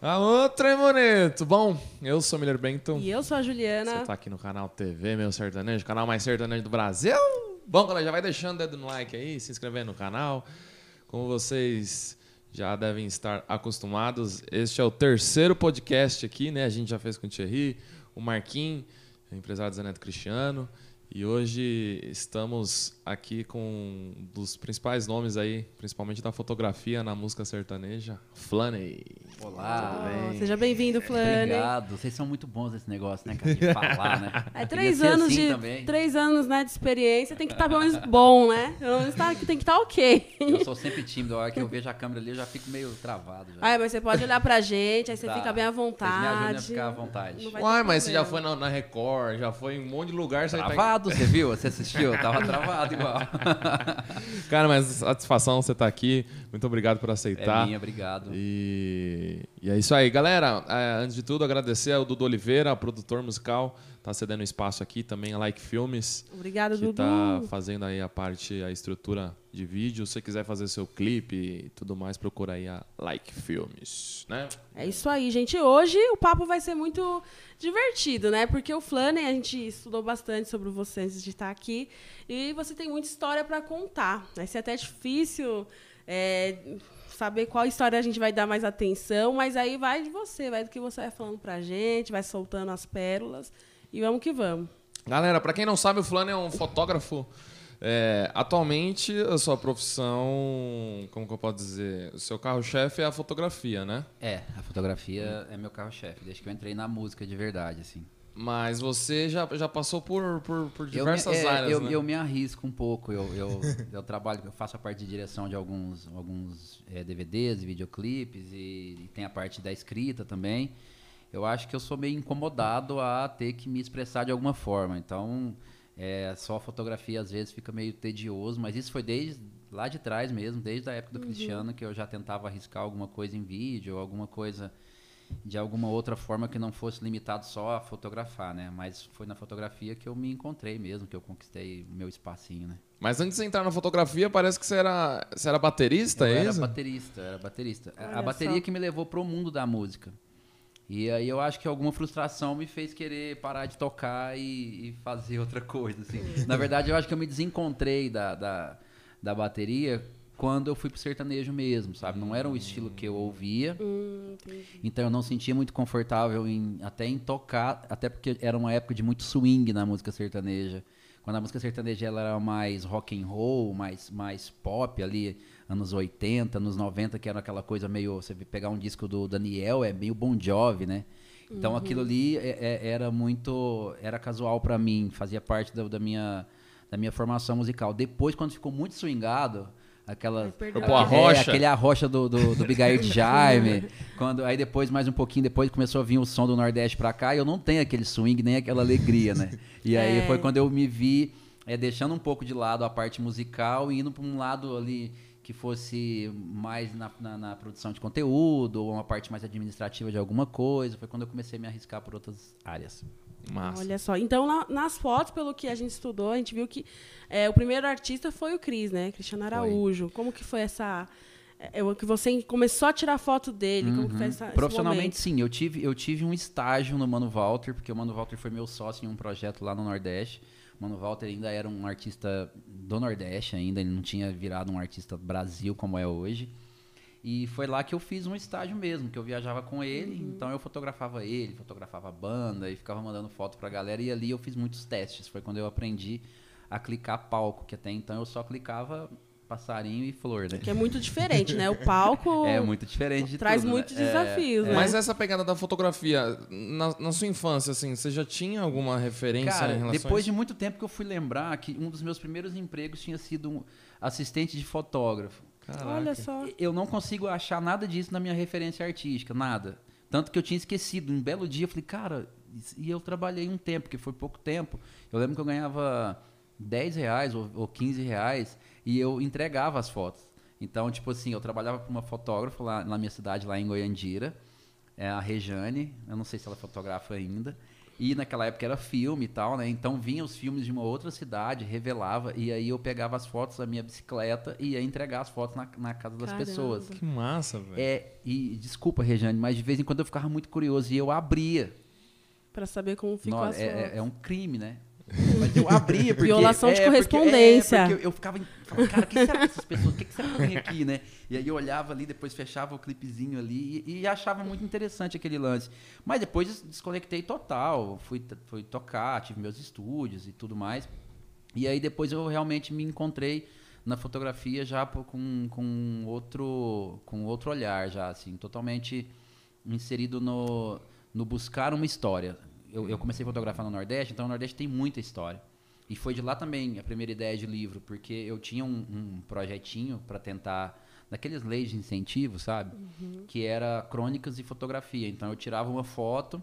A outra é bonito. Bom, eu sou o Miller Benton. E eu sou a Juliana. Você tá aqui no canal TV Meu Sertanejo, canal mais sertanejo do Brasil. Bom, galera, já vai deixando o dedo no like aí, se inscrevendo no canal. Como vocês já devem estar acostumados, este é o terceiro podcast aqui, né? A gente já fez com o Thierry, o Marquinhos, o empresário Zaneto Cristiano. E hoje estamos aqui com um dos principais nomes aí, principalmente da fotografia na música sertaneja, Flaney. Olá, bem. seja bem-vindo, Flane. Obrigado. Vocês são muito bons nesse negócio, né, cara? De falar, né? É três ser anos assim de também. três anos né, de experiência, tem que estar pelo menos bom, né? Pelo menos tá, tem que estar ok. Eu sou sempre tímido. A hora que eu vejo a câmera ali, eu já fico meio travado. Já. Ai, mas você pode olhar pra gente, aí você Tá. fica bem à Vocês me ajudam a vontade. ficar à vontade. Uai, mas você já foi problema. na, na Record, já foi em um monte de lugar. Você tá... Travado, você viu? Você assistiu? Eu tava travado igual. Cara, mas satisfação você tá aqui. Muito obrigado por aceitar. É minha, obrigado. E, e é isso aí, galera. É, antes de tudo, agradecer ao Dudu Oliveira, produtor musical, tá cedendo espaço aqui, também a Like Filmes, Obrigada, que Dudu. tá fazendo aí a parte, a estrutura de vídeo. Se você quiser fazer seu clipe e tudo mais, procura aí a Like Filmes, né? É isso aí, gente. Hoje o papo vai ser muito divertido, né? Porque o Flaney, a gente estudou bastante sobre você antes de estar aqui. E você tem muita história para contar. Vai ser até difícil é, saber qual história a gente vai dar mais atenção, mas aí vai de você, vai do que você vai falando pra gente, vai soltando as pérolas. E vamos que vamos. Galera, pra quem não sabe, o Flano é um fotógrafo. É, atualmente, a sua profissão, como que eu posso dizer? O seu carro-chefe é a fotografia, né? É, a fotografia é meu carro-chefe, desde que eu entrei na música de verdade, assim. Mas você já, já passou por, por, por diversas eu me, é, áreas, eu, né? eu me arrisco um pouco. Eu, eu, eu trabalho, eu faço a parte de direção de alguns, alguns é, DVDs, videoclipes e, e tem a parte da escrita também. Eu acho que eu sou meio incomodado a ter que me expressar de alguma forma. Então, é, só a fotografia às vezes fica meio tedioso, mas isso foi desde lá de trás mesmo, desde a época do Cristiano, que eu já tentava arriscar alguma coisa em vídeo, ou alguma coisa de alguma outra forma que não fosse limitado só a fotografar, né? Mas foi na fotografia que eu me encontrei mesmo, que eu conquistei o meu espacinho, né? Mas antes de entrar na fotografia, parece que você era, você era baterista, eu é era isso? baterista, era baterista. A- Olha a bateria só. que me levou pro mundo da música. E aí eu acho que alguma frustração me fez querer parar de tocar e, e fazer outra coisa, assim. Na verdade, eu acho que eu me desencontrei da, da, da bateria quando eu fui pro sertanejo mesmo, sabe? Não era um estilo que eu ouvia. Hum. Então eu não sentia muito confortável em, até em tocar, até porque era uma época de muito swing na música sertaneja. Quando a música sertaneja ela era mais rock and roll, mais, mais pop ali, anos 80, anos 90, que era aquela coisa meio. Você pegar um disco do Daniel, é meio Bon Jovi, né? Então aquilo ali é- é- era muito. Era casual pra mim, fazia parte da, da minha, da minha formação musical. Depois, quando ficou muito swingado, aquela. Pô, a a- É, rocha. aquele arrocha do, do, do Bigair de Jaime. quando, aí depois, mais um pouquinho depois, começou a vir o som do Nordeste pra cá e eu não tenho aquele swing, nem aquela alegria, né? E aí É. foi quando eu me vi é, deixando um pouco de lado a parte musical e indo pra um lado ali que fosse mais na, na, na produção de conteúdo ou uma parte mais administrativa de alguma coisa. Foi quando eu comecei a me arriscar por outras áreas. Massa. Olha só. Então, na- nas fotos, pelo que a gente estudou, a gente viu que é, o primeiro artista foi o Cris, né? Cristiano Araújo. Como que foi essa. É, que você começou a tirar foto dele? Como que foi essa, Uhum. Profissionalmente, momento? sim. Eu tive, eu tive um estágio no Mano Walter, porque o Mano Walter foi meu sócio em um projeto lá no Nordeste. O Mano Walter ainda era um artista do Nordeste ainda, ele não tinha virado um artista Brasil como é hoje. E foi lá que eu fiz um estágio mesmo, que eu viajava com ele, Uhum. então eu fotografava ele, fotografava a banda e ficava mandando foto pra galera. E ali eu fiz muitos testes. Foi quando eu aprendi a clicar palco, que até então eu só clicava passarinho e flor, né? Que é muito diferente, né? O palco É muito diferente de traz tudo, né? muitos É, desafios, né? Mas essa pegada da fotografia, na, na sua infância, assim, você já tinha alguma referência Cara, em relação a depois isso? de muito tempo que eu fui lembrar que um dos meus primeiros empregos tinha sido um assistente de fotógrafo. Caraca. Olha só. Eu não consigo achar nada disso na minha referência artística, nada. Tanto que eu tinha esquecido. Um belo dia eu falei, cara, e eu trabalhei um tempo, que foi pouco tempo. Eu lembro que eu ganhava 10 reais ou, ou 15 reais e eu entregava as fotos. Então, tipo assim, eu trabalhava para uma fotógrafa lá na minha cidade, lá em Goiandira, é a Rejane, eu não sei se ela fotografa ainda. E naquela época era filme e tal, né? Então vinha os filmes de uma outra cidade, revelava, e aí eu pegava as fotos da minha bicicleta e ia entregar as fotos na, na casa das Caramba. pessoas. Que massa, velho. É, e desculpa, Rejane, mas de vez em quando eu ficava muito curioso e eu abria. Pra saber como ficou Não, as é, é- fotos. é um crime, né? Mas eu abria porque... Violação de é, porque- correspondência. é, porque eu, eu ficava, falava, cara, o que será que essas pessoas, o que, que será que tem aqui, né? E aí eu olhava ali, depois fechava o clipezinho ali e, e achava muito interessante aquele lance. Mas depois des- desconectei total, fui, fui tocar, tive meus estúdios e tudo mais. E aí depois eu realmente me encontrei na fotografia já com, com outro com outro olhar já assim totalmente inserido no, no buscar uma história eu, eu comecei a fotografar no Nordeste então o Nordeste tem muita história. E foi de lá também a primeira ideia de livro porque eu tinha um, um projetinho para tentar daqueles leis de incentivo sabe? Que era crônicas e fotografia. Então eu tirava uma foto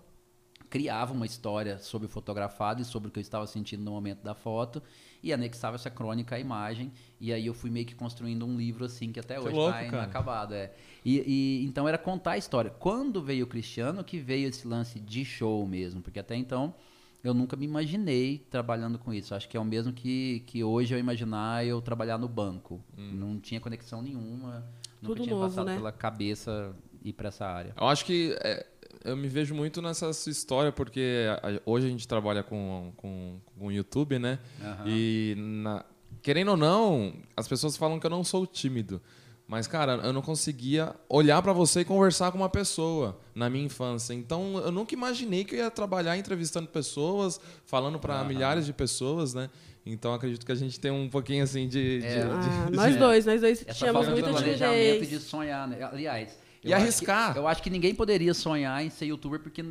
criava uma história sobre o fotografado e sobre o que eu estava sentindo no momento da foto e anexava essa crônica à imagem e aí eu fui meio que construindo um livro assim que até Que hoje está inacabado é. E, e então era contar a história. Quando veio o Cristiano que veio esse lance de show mesmo porque até então eu nunca me imaginei trabalhando com isso. Acho que é o mesmo que, que hoje eu imaginar eu trabalhar no banco. Não tinha conexão nenhuma nunca Tudo tinha novo, passado né? pela cabeça ir para essa área. Eu acho que é, eu me vejo muito nessa sua história, porque hoje a gente trabalha com, com, com o YouTube, né? Aham. E na- querendo ou não, as pessoas falam que eu não sou tímido. Mas, cara, eu não conseguia olhar pra você e conversar com uma pessoa na minha infância. Então, eu nunca imaginei que eu ia trabalhar entrevistando pessoas, falando pra Aham. milhares de pessoas, né? Então, acredito que a gente tem um pouquinho assim de. de- É. de- Ah, nós dois, nós dois tínhamos de muita planejamento timidez. de sonhar, né? Aliás, E eu arriscar. que- eu acho que ninguém poderia sonhar em ser youtuber porque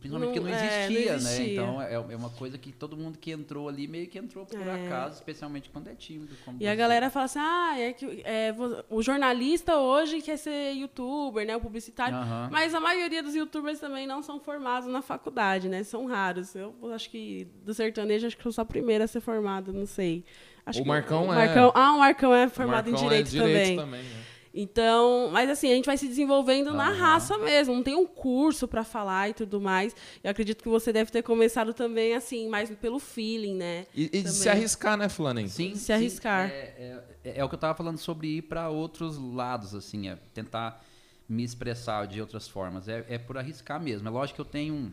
principalmente porque Não- não é, não existia, né? existia. Então é, é uma coisa que todo mundo que entrou ali meio que entrou por É. acaso, especialmente quando é tímido. como E a galera fala assim, ah, é que é, o jornalista hoje quer ser youtuber, né, o publicitário. Mas a maioria dos youtubers também não são formados na faculdade, né? São raros. Eu acho que do sertanejo, acho que eu sou a primeira a ser formada, não sei. Acho O Marcão o é. Marcão, Ah, o Marcão é formado Marcão em é direito, também. né? Então, mas assim, a gente vai se desenvolvendo na Aham. raça mesmo. Não tem um curso para falar e tudo mais. Eu acredito que você deve ter começado também, assim, mais pelo feeling, né? E, e de se arriscar, né, Flanen? Sim, se sim, arriscar. É, é- é o que eu tava falando sobre ir para outros lados, assim, é tentar me expressar de outras formas. É, é por arriscar mesmo. É lógico que eu tenho,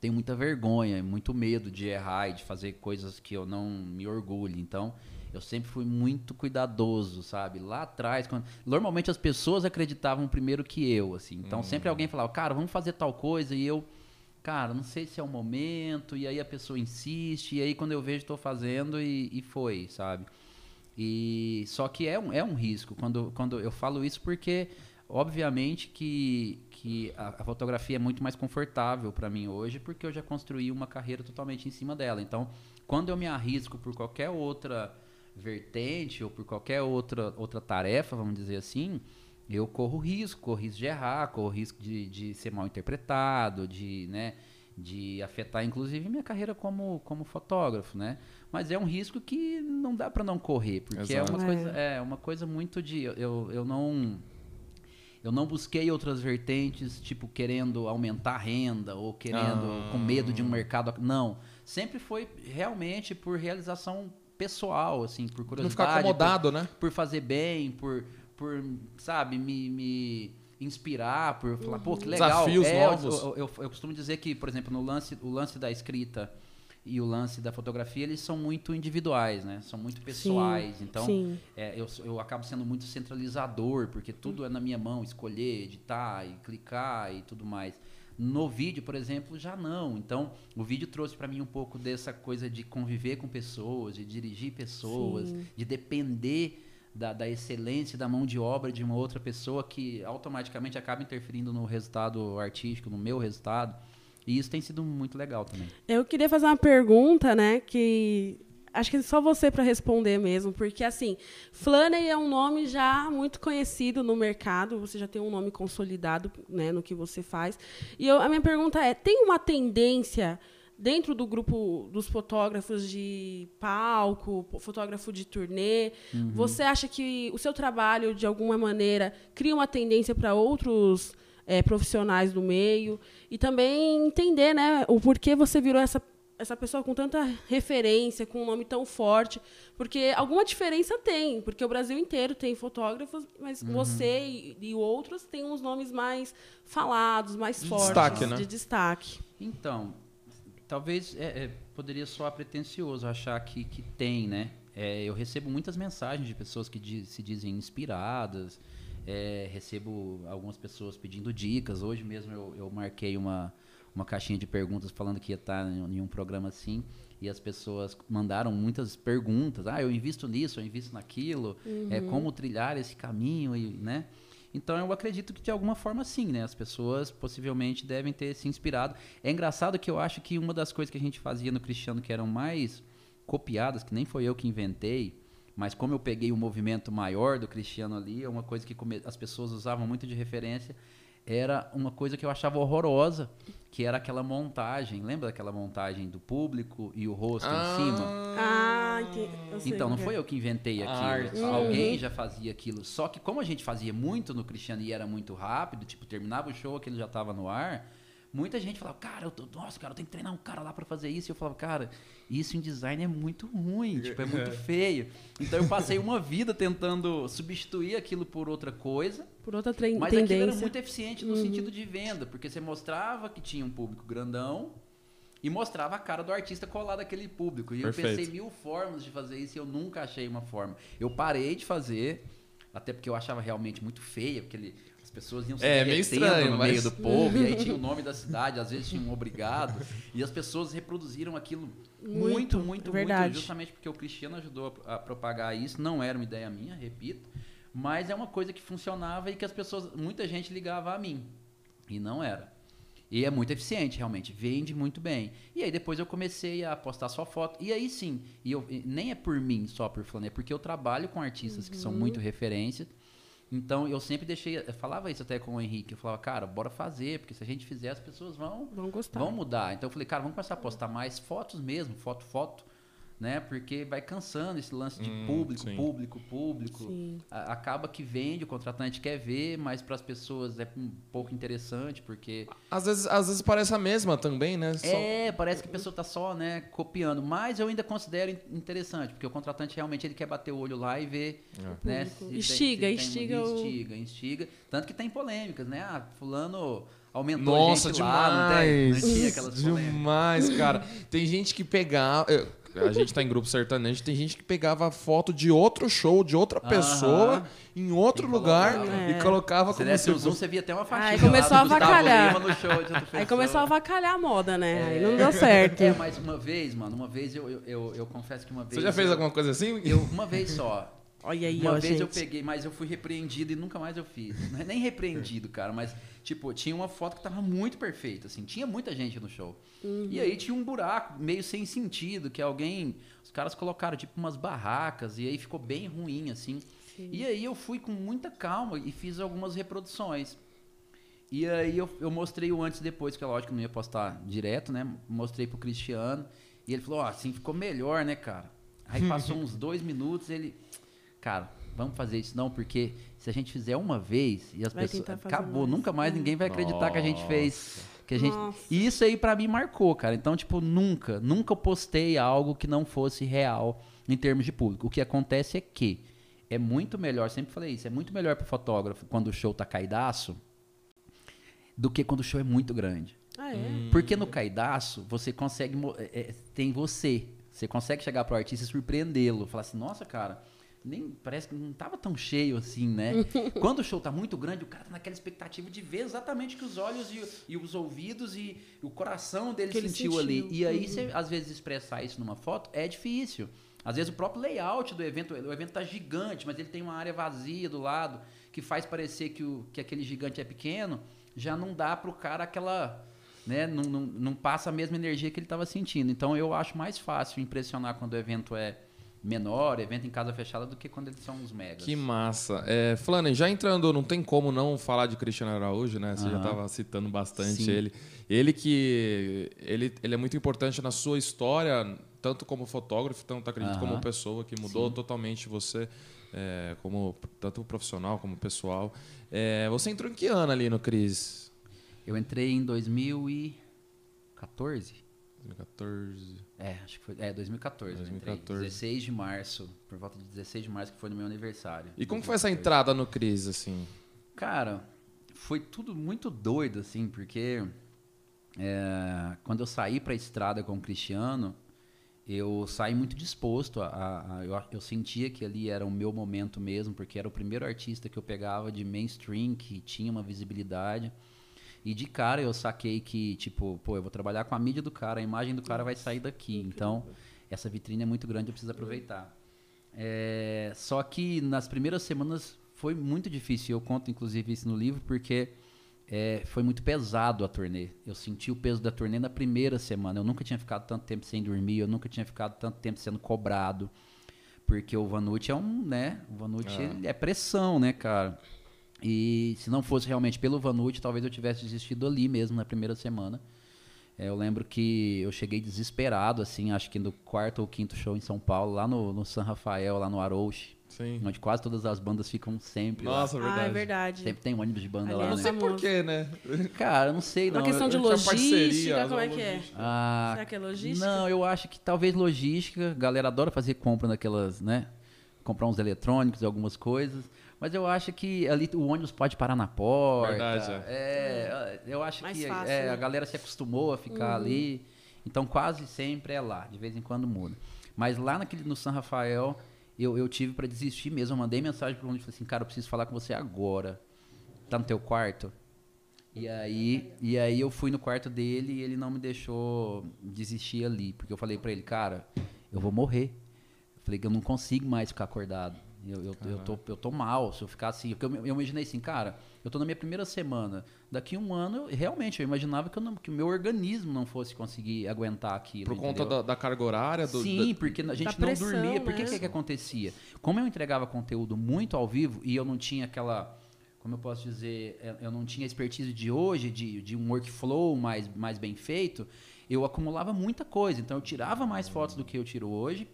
tenho muita vergonha, muito medo de errar e de fazer coisas que eu não me orgulho. Então, eu sempre fui muito cuidadoso, sabe? Lá atrás, quando... normalmente as pessoas acreditavam primeiro que eu, assim. Então, sempre alguém falava, cara, vamos fazer tal coisa e eu cara, não sei se é o momento, e aí a pessoa insiste, e aí quando eu vejo, estou fazendo e, e foi, sabe? E só que é um, é um risco quando, quando eu falo isso porque obviamente que, que a, a fotografia é muito mais confortável para mim hoje porque eu já construí uma carreira totalmente em cima dela. Então, quando eu me arrisco por qualquer outra vertente ou por qualquer outra outra tarefa, vamos dizer assim, eu corro risco, corro risco de errar, corro risco de, de ser mal interpretado, de, né, de afetar inclusive minha carreira como, como fotógrafo, né? Mas é um risco que não dá para não correr, porque é uma, É. coisa, é uma coisa muito de eu, eu não eu não busquei outras vertentes, tipo querendo aumentar a renda ou querendo Ah. com medo de um mercado, não. Sempre foi realmente por realização pessoal, assim, por curiosidade, Não ficar acomodado, né? por fazer bem, por, por sabe, me, me inspirar, por falar, pô, que legal. Desafios É, eu- novos. Eu, eu, eu costumo dizer que, por exemplo, no lance, o lance da escrita e o lance da fotografia, eles são muito individuais, né? São muito pessoais. então, Sim. é, eu, eu acabo sendo muito centralizador, porque tudo é na minha mão, escolher, editar e clicar e tudo mais. No vídeo, por exemplo, já não. Então, o vídeo trouxe para mim um pouco dessa coisa de conviver com pessoas, de dirigir pessoas, Sim. de depender da, da excelência da mão de obra de uma outra pessoa que automaticamente acaba interferindo no resultado artístico, no meu resultado. E isso tem sido muito legal também. Eu queria fazer uma pergunta, né, que acho que é só você para responder mesmo, porque assim, Flaney é um nome já muito conhecido no mercado, você já tem um nome consolidado, né, no que você faz. E eu- a minha pergunta é, tem uma tendência dentro do grupo dos fotógrafos de palco, fotógrafo de turnê, você acha que o seu trabalho de alguma maneira cria uma tendência para outros é, profissionais do meio? E também entender, né, o porquê você virou essa essa pessoa com tanta referência, com um nome tão forte, porque alguma diferença tem, porque o Brasil inteiro tem fotógrafos, mas uhum. você e, e, outros têm uns nomes mais falados, mais de fortes, destaque, né? de destaque. Então, talvez é, é, poderia soar pretencioso achar que, que tem, né? É, eu recebo muitas mensagens de pessoas que diz, se dizem inspiradas, é, recebo algumas pessoas pedindo dicas. Hoje mesmo eu, eu marquei uma uma caixinha de perguntas falando que ia estar em um programa assim e as pessoas mandaram muitas perguntas. Ah, eu invisto nisso, eu invisto naquilo. É, uhum. É como trilhar esse caminho e, né? Então eu acredito que de alguma forma sim, né? As pessoas possivelmente devem ter se inspirado. É engraçado que eu acho que uma das coisas que a gente fazia no Cristiano que eram mais copiadas, que nem foi eu que inventei, mas como eu peguei o um movimento maior do Cristiano ali, é uma coisa que as pessoas usavam muito de referência, era uma coisa que eu achava horrorosa, que era aquela montagem. Lembra daquela montagem do público e o rosto ah, em cima? Ah, entendi. Então, não foi eu que inventei aquilo. Uhum. Alguém já fazia aquilo. Só que como a gente fazia muito no Cristiano e era muito rápido, tipo, terminava o show, aquele já estava no ar, muita gente falava, cara, eu tô, nossa, cara, eu tenho que treinar um cara lá para fazer isso. E eu falava, cara, isso em design é muito ruim, tipo, é muito feio. Então eu passei uma vida tentando substituir aquilo por outra coisa. Por outra tendência. Mas aquilo era muito eficiente no uhum. sentido de venda, porque você mostrava que tinha um público grandão e mostrava a cara do artista colado àquele público. E Perfeito. eu pensei mil formas de fazer isso e eu nunca achei uma forma. Eu parei de fazer, até porque eu achava realmente muito feia, porque ele pessoas iam se é, meio estranho, no mas... meio do povo, e aí tinha o nome da cidade, às vezes tinha um obrigado, e as pessoas reproduziram aquilo muito, muito, muito, muito, justamente porque o Cristiano ajudou a, a, propagar isso, não era uma ideia minha, repito, mas é uma coisa que funcionava e que as pessoas, muita gente ligava a mim, e não era. E é muito eficiente, realmente, vende muito bem. E aí depois eu comecei a postar só foto, e aí sim, e eu, nem é por mim só por falando, é porque eu trabalho com artistas uhum. que são muito referências, então eu sempre deixei, eu falava isso até com o Henrique, eu falava, cara, bora fazer, porque se a gente fizer as pessoas vão vão gostar. Vão mudar. Então eu falei, cara, vamos começar a postar mais fotos mesmo, foto, foto né? Porque vai cansando esse lance de hum, público, sim. público, público. A, acaba que vende, o contratante quer ver, mas para as pessoas é um pouco interessante, porque. Às vezes, às vezes parece a mesma também, né? Só... É, parece que a pessoa está só né, copiando. Mas eu ainda considero interessante, porque o contratante realmente ele quer bater o olho lá e ver. É. Né, se instiga, tem, se instiga, tem, o... instiga, instiga. Tanto que tem polêmicas, né? Ah, fulano aumentou Nossa, a gente demais, lá, não tem? Não tinha aquelas polêmicas. Demais, cara. Tem gente que pegava a gente tá em grupo sertanejo, tem gente que pegava foto de outro show, de outra pessoa, em outro e lugar, colocava. e colocava como se... o zoom, você via até uma faixinha Aí começou a avacalhar. Aí começou a avacalhar a moda, né? É... Aí não deu certo. É, mas uma vez, mano, uma vez eu, eu, eu, eu confesso que uma vez... Você já fez eu, alguma coisa assim? Eu, uma vez só. Olha aí, Uma ó, vez gente. eu peguei, mas eu fui repreendido e nunca mais eu fiz. Não é nem repreendido, cara, mas, tipo, tinha uma foto que tava muito perfeita, assim. Tinha muita gente no show. Uhum. E aí tinha um buraco meio sem sentido, que alguém... Os caras colocaram, tipo, umas barracas, e aí ficou bem ruim, assim. Sim. E aí eu fui com muita calma e fiz algumas reproduções. E aí eu, eu mostrei o antes e depois, que é lógico que não ia postar direto, né? Mostrei pro Cristiano. E ele falou, ó, oh, assim ficou melhor, né, cara? Aí passou uns dois minutos, ele cara, vamos fazer isso não, porque se a gente fizer uma vez e as vai pessoas acabou, mais. nunca mais ninguém vai acreditar Nossa. que a gente fez, que a gente E isso aí para mim marcou, cara. Então, tipo, nunca, nunca postei algo que não fosse real em termos de público. O que acontece é que é muito melhor, sempre falei isso, é muito melhor pro fotógrafo quando o show tá caidaço do que quando o show é muito grande. Ah, é? Hum. Porque no caidaço você consegue é, é, tem você, você consegue chegar pro artista e surpreendê-lo, falar assim: "Nossa, cara, nem parece que não estava tão cheio assim, né? Quando o show tá muito grande, o cara tá naquela expectativa de ver exatamente o que os olhos e, e os ouvidos e o coração dele sentiu, sentiu, ali. E aí, uhum. você, às vezes, expressar isso numa foto é difícil. Às vezes o próprio layout do evento, o evento tá gigante, mas ele tem uma área vazia do lado que faz parecer que, o, que aquele gigante é pequeno, já não dá pro cara aquela. Né, não, não, não passa a mesma energia que ele estava sentindo. Então eu acho mais fácil impressionar quando o evento é menor, evento em casa fechada, do que quando eles são uns megas. Que massa. É, Flanen, já entrando, não tem como não falar de Cristiano Araújo, né? Você uhum. já estava citando bastante Sim. ele. Ele que ele, ele é muito importante na sua história, tanto como fotógrafo, tanto acredito Aham. como pessoa, que mudou Sim. totalmente você, é, como tanto profissional como pessoal. É, você entrou em que ano ali no Cris? Eu entrei em 2014. 2014. É, acho que foi. É, 2014. eu entrei. 2014. 16 de março. Por volta de 16 de março, que foi no meu aniversário. E como foi essa 2014. entrada no Cris, assim? Cara, foi tudo muito doido, assim, porque é, quando eu saí pra estrada com o Cristiano, eu saí muito disposto. A, a- a- eu, eu sentia que ali era o meu momento mesmo, porque era o primeiro artista que eu pegava de mainstream, que tinha uma visibilidade. E de cara eu saquei que, tipo, pô, eu vou trabalhar com a mídia do cara, a imagem do cara vai sair daqui. Então, essa vitrine é muito grande, eu preciso aproveitar. É, só que nas primeiras semanas foi muito difícil. Eu conto, inclusive, isso no livro, porque é, foi muito pesado a turnê. Eu senti o peso da turnê na primeira semana. Eu nunca tinha ficado tanto tempo sem dormir, eu nunca tinha ficado tanto tempo sendo cobrado. Porque o Vanucci é um, né? O Vanucci Ah. ele é pressão, né, cara? E se não fosse realmente pelo Vanucci, talvez eu tivesse desistido ali mesmo na primeira semana. É, eu lembro que eu cheguei desesperado, assim, acho que no quarto ou quinto show em São Paulo, lá no, no San Rafael, lá no Arouche, Sim. onde quase todas as bandas ficam sempre lá. Nossa, verdade. Ah, é verdade. Sempre tem um ônibus de banda Ali lá, é Não né? sei por quê, né? Cara, eu não sei, não. Uma questão Eu- de eu logística, como é que é? Ah, Será que é logística? Não, eu acho que talvez logística. A galera adora fazer compra naquelas, né? Comprar uns eletrônicos e algumas coisas. Mas eu acho que ali o ônibus pode parar na porta. Verdade, é. eu acho Mais que fácil, é, né? a galera se acostumou a ficar ali. Então quase sempre é lá. De vez em quando muda. Mas lá naquele, no San Rafael, eu, eu tive para desistir mesmo. Eu mandei mensagem pro ônibus e falei assim, cara, eu preciso falar com você agora. Tá no teu quarto? E aí, e aí eu fui no quarto dele e ele não me deixou desistir ali, porque eu falei pra ele, cara, eu vou morrer. Eu falei que eu não consigo mais ficar acordado. Eu, eu, eu, tô, eu tô mal se eu ficar assim. Porque eu, eu imaginei assim, cara, eu tô na minha primeira semana. Daqui um ano, eu- realmente, eu imaginava que, eu não- que o meu organismo não fosse conseguir aguentar aquilo. Por conta da, da carga horária? Do, Sim, da- porque a gente não pressão, dormia. Por que, né? que que acontecia? Como eu entregava conteúdo muito ao vivo e eu não tinha aquela, como eu posso dizer, eu- eu não tinha a expertise de hoje, de, de um workflow mais, mais bem feito, eu acumulava muita coisa. Então eu tirava mais fotos do que eu tiro hoje.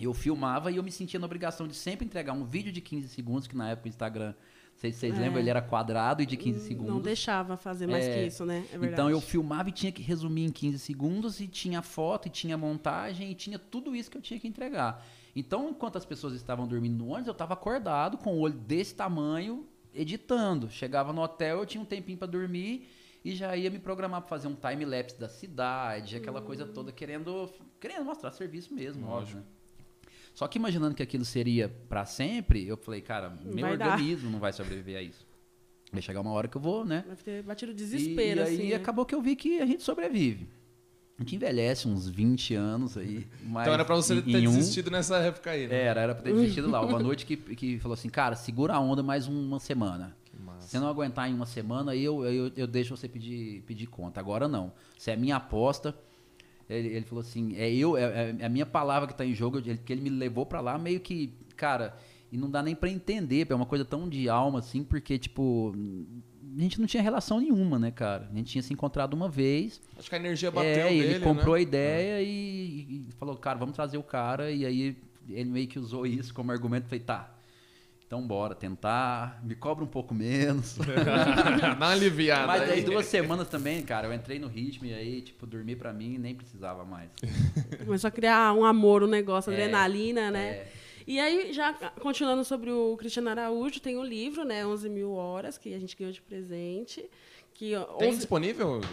Eu filmava e eu me sentia na obrigação de sempre entregar um vídeo de 15 segundos, que na época o Instagram, não sei se vocês É. lembram, ele era quadrado e de 15 segundos. Não deixava fazer mais É, que isso, né? É. Então eu filmava e tinha que resumir em 15 segundos e tinha foto e tinha montagem e tinha tudo isso que eu tinha que entregar. Então, enquanto as pessoas estavam dormindo no ônibus, eu estava acordado com o olho desse tamanho editando. Chegava no hotel, eu tinha um tempinho para dormir e já ia me programar para fazer um time lapse da cidade, aquela coisa toda querendo querendo mostrar serviço mesmo, óbvio. né? Só que imaginando que aquilo seria para sempre, eu falei, cara, meu vai dar. organismo não vai sobreviver a isso. Vai chegar uma hora que eu vou, né? Vai ter batido desespero, e, e assim. aí né? acabou que eu vi que a gente sobrevive. A gente envelhece uns 20 anos aí. Mas Então era pra você em- ter em um- desistido nessa época aí, né? Era, era pra ter desistido lá. Uma noite que, que falou assim, cara, segura a onda mais uma semana. Que massa. Se você não aguentar em uma semana, eu, eu, eu deixo você pedir, pedir conta. Agora não. Se é minha aposta. Ele, ele falou assim, é eu, é, é a minha palavra que tá em jogo, ele- que ele me levou pra lá meio que, cara, e não dá nem pra entender, é uma coisa tão de alma assim, porque tipo, a gente não tinha relação nenhuma, né, cara? A gente tinha se encontrado uma vez, Acho que a energia bateu é, e nele, ele comprou né? a ideia e, e falou, cara, vamos trazer o cara. E aí ele meio que usou isso como argumento. Falei, tá, então bora tentar, me cobra um pouco menos. Dá uma aliviada Mas aí duas semanas também, cara, eu entrei no ritmo e aí, tipo, dormir pra mim nem precisava mais. Começou a criar um amor, um negócio, É, adrenalina, né? É. E aí, já continuando sobre o Cristiano Araújo, tem o livro, né? 11 mil horas, que a gente ganhou de presente. Que Tem 11 disponível? Tá-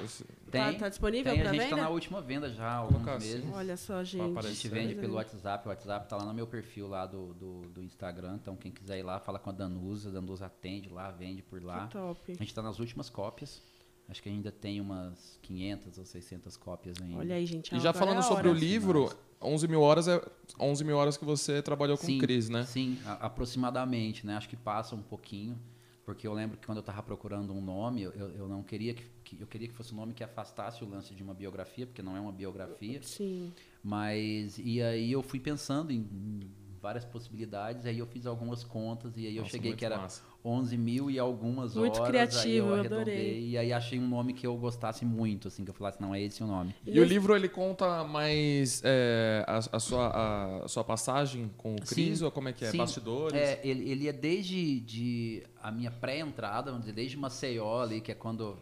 Tem, tá disponível tem, pra a gente venda? tá na última venda já, há alguns colocar assim. meses. Olha só, gente. A gente vende pelo. WhatsApp, o WhatsApp tá lá no meu perfil lá do, do, do Instagram, então quem quiser ir lá, fala com a Danusa, a Danusa atende lá, vende por lá. Que top. A gente está nas últimas cópias. Acho que ainda tem umas 500 ou 600 cópias ainda. Olha aí, gente. E já falando é sobre o livro, 11 mil horas é 11 mil horas que você trabalhou com sim, o Cris, né? Sim, aproximadamente, né? Acho que passa um pouquinho, porque eu lembro que quando eu estava procurando um nome, eu, eu não queria que, que- eu queria que fosse um nome que afastasse o lance de uma biografia, porque não é uma biografia. Sim. Mas e aí eu fui pensando em, várias possibilidades. Aí eu fiz algumas contas e aí eu Nossa, cheguei muito que era massa. 11 mil e algumas Muito horas. criativo, aí eu eu arredondei. adorei. E aí achei um nome que eu gostasse muito, assim, que eu falasse, não, é esse o nome. E o livro ele conta mais é, a, a sua, a sua passagem com o Cris Sim, ou como é que é? sim. Bastidores? É, ele, ele é desde de a minha pré-entrada, vamos dizer, desde Maceió ali, que é quando.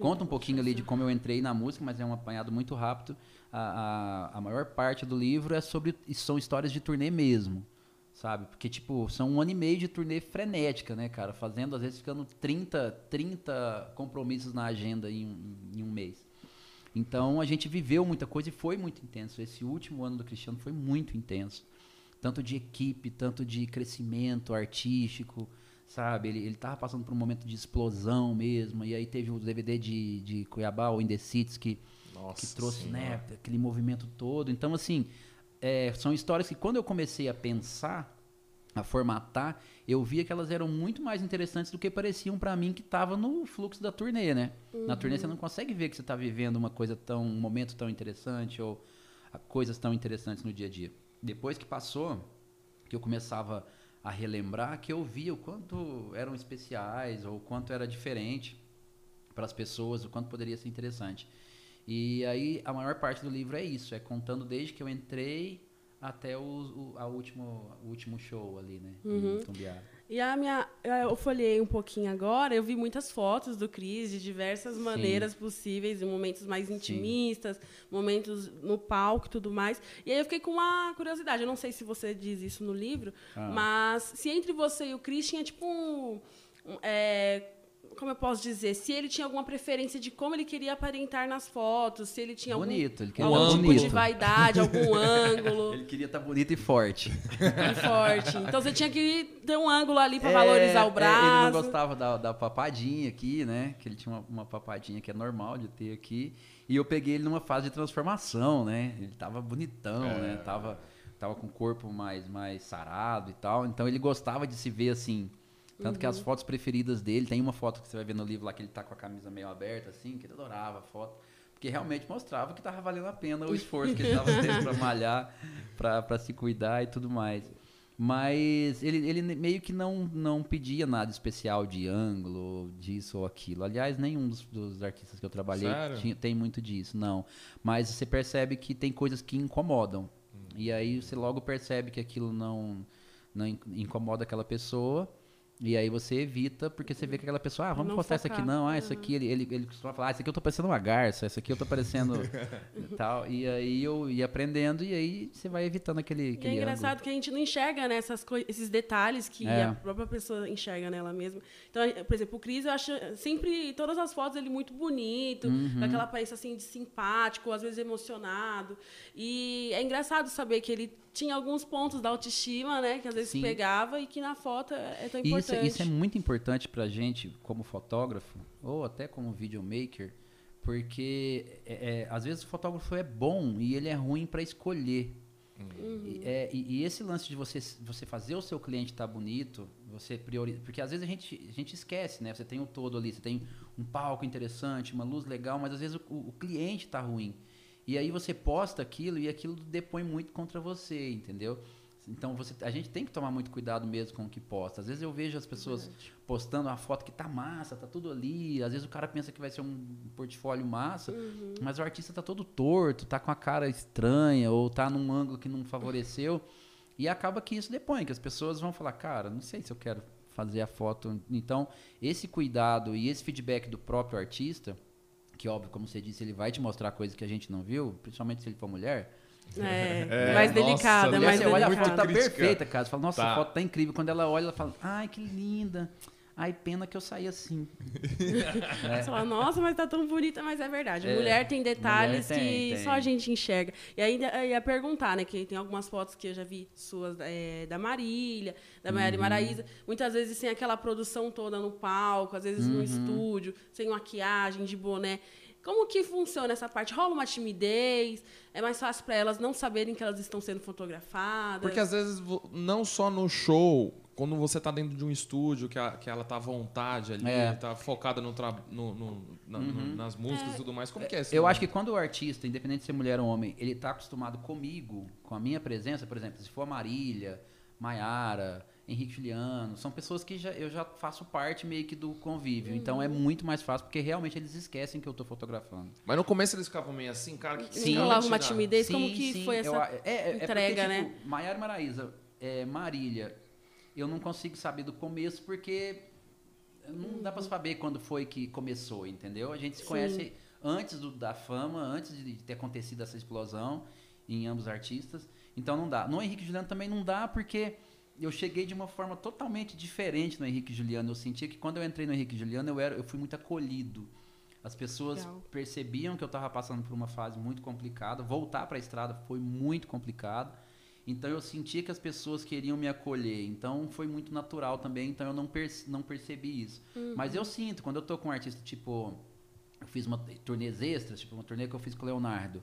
Conta um pouquinho ali de como eu entrei na música, mas é um apanhado muito rápido. A, a, a maior parte do livro é sobre. são histórias de turnê mesmo. Sabe? Porque, tipo, são um ano e meio de turnê frenética, né, cara? Fazendo, às vezes, ficando 30, 30 compromissos na agenda em, um- em um mês. Então, a gente viveu muita coisa e foi muito intenso. Esse último ano do Cristiano foi muito intenso. Tanto de equipe, tanto de crescimento artístico, sabe? Ele, ele tava passando por um momento de explosão mesmo. E aí teve o DVD de, de Cuiabá, o In The que Nossa que trouxe Senhora. né, aquele movimento todo. Então, assim, é, são histórias que quando eu comecei a pensar, a formatar, eu via que elas eram muito mais interessantes do que pareciam pra mim que tava no fluxo da turnê, né? Na turnê você não consegue ver que você tá vivendo uma coisa tão, um momento tão interessante ou ah, coisas tão interessantes no dia a dia. Depois que passou, que eu começava a relembrar, que eu via o quanto eram especiais ou o quanto era diferente para as pessoas, o quanto poderia ser interessante. E aí a maior parte do livro é isso, é contando desde que eu entrei até o, o, a último, o último show ali, né? Em Tumbiara. E a minha. Eu folhei um pouquinho agora, eu vi muitas fotos do Cris de diversas maneiras possíveis, em momentos mais intimistas, momentos no palco e tudo mais. E aí eu fiquei com uma curiosidade. Eu não sei se você diz isso no livro, Ah. mas se entre você e o Cris tinha tipo um. um, é, como eu posso dizer? Se ele tinha alguma preferência de como ele queria aparentar nas fotos, se ele tinha algum, Bonito, ele queria algum tipo bonito. de vaidade, algum ângulo. Ele queria estar bonito e forte. Bem forte. Então você tinha que ter um ângulo ali para É, valorizar o é, braço. ele não gostava da, da papadinha aqui, né? Que ele tinha uma, uma papadinha que é normal de ter aqui. E eu peguei ele numa fase de transformação, né? Ele tava bonitão, É. né? Tava, tava com o corpo mais, mais sarado e tal. Então ele gostava de se ver assim. Tanto que Uhum. as fotos preferidas dele, tem uma foto que você vai ver no livro lá que ele tá com a camisa meio aberta, assim, que ele adorava a foto. Porque realmente mostrava que tava valendo a pena o esforço que ele tava tendo pra malhar, pra, pra se cuidar e tudo mais. Mas ele, ele meio que não, não pedia nada especial de ângulo, disso ou aquilo. Aliás, nenhum dos, dos artistas que eu trabalhei tinha- tem muito disso, não. Mas você percebe que tem coisas que incomodam. E aí você logo percebe que aquilo não, não in- incomoda aquela pessoa. E aí você evita, porque você vê que aquela pessoa, ah, vamos Não postar isso aqui não, ah, isso aqui, ele, ele, ele costuma falar, ah, isso aqui eu tô parecendo uma garça, isso aqui eu tô parecendo e tal. E aí eu ia aprendendo e aí você vai evitando aquele, E é aquele engraçado ângulo. que a gente não enxerga né, essas esses detalhes que É. a própria pessoa enxerga nela mesma. Então, eh, por exemplo, o Cris, eu acho sempre, todas as fotos, ele muito bonito, Uhum. com aquela aparência assim de simpático, às vezes emocionado. E é engraçado saber que ele tinha alguns pontos da autoestima, né? Que às vezes Sim. pegava e que na foto é é tão E isso, importante. isso é muito importante pra gente, como fotógrafo, ou até como videomaker, porque é, é, às vezes o fotógrafo é bom e ele é ruim para escolher. E, é, e- e esse lance de você, você fazer o seu cliente estar bonito, você prioriza. Porque às vezes a gente, a gente esquece, né? Você tem o todo ali, você tem um palco interessante, uma luz legal, mas às vezes o, o cliente está ruim. E aí você posta aquilo e aquilo depõe muito contra você, entendeu? Então você, a gente tem que tomar muito cuidado mesmo com o que posta. Às vezes eu vejo as pessoas postando uma foto que tá massa, tá tudo ali. Às vezes o cara pensa que vai ser um portfólio massa, mas o artista tá todo torto, tá com a cara estranha ou tá num ângulo que não favoreceu. E acaba que isso depõe, que as pessoas vão falar, cara, não sei se eu quero fazer a foto. Então, esse cuidado e esse feedback do próprio artista, que óbvio, como você disse, ele vai te mostrar coisas que a gente não viu, principalmente se ele for mulher. É, É, mais nossa, delicada, mais você olha a delicada. foto, tá Crítica. perfeita, cara. Você fala, nossa, Tá. a foto tá incrível. Quando ela olha, ela fala, ai, que linda. Ai, pena que eu saí assim. Você fala, nossa, mas tá tão bonita, mas é verdade. É, mulher tem detalhes mulher tem, que tem. só a gente enxerga. E ainda ia perguntar, né? Que tem algumas fotos que eu já vi suas é, da Marília, da Maiara Uhum. e Maraísa. Muitas vezes sem aquela produção toda no palco, às vezes Uhum. no estúdio, sem maquiagem, de boné. Como que funciona essa parte? Rola uma timidez? É mais fácil para elas não saberem que elas estão sendo fotografadas? Porque às vezes, não só no show, quando você tá dentro de um estúdio, que, a- que ela tá à vontade ali, É. tá focada no, tra- no- no- na- no- nas músicas e tudo mais, como que é isso? Eu acho que quando o artista, independente de ser mulher ou homem, ele tá acostumado comigo, com a minha presença, por exemplo, se for a Marília, Maiara, Henrique Juliano, são pessoas que já, eu já faço parte meio que do convívio. Então é muito mais fácil, porque realmente eles esquecem que eu tô fotografando. Mas no começo eles ficavam meio assim, cara, que que Sim. Rolava vai uma timidez. como que foi eu essa a- é, é, é entrega, porque, né? tipo, Maiara e Maraísa, é, Marília, eu não consigo saber do começo porque não dá pra saber quando foi que começou, entendeu? A gente se Sim. conhece antes do- da fama, antes de ter acontecido essa explosão em ambos os artistas. Então não dá. No Henrique Juliano também não dá porque eu cheguei de uma forma totalmente diferente no Henrique Juliano. Eu sentia que quando eu entrei no Henrique Juliano, eu, era, eu fui muito acolhido. As pessoas Legal. percebiam que eu estava passando por uma fase muito complicada. Voltar para a estrada foi muito complicado. Então eu sentia que as pessoas queriam me acolher. Então foi muito natural também. Então eu não, perce- não percebi isso. Mas eu sinto, quando eu tô com um artista tipo. Eu fiz uma turnês extras, tipo uma turnê que eu fiz com o Leonardo.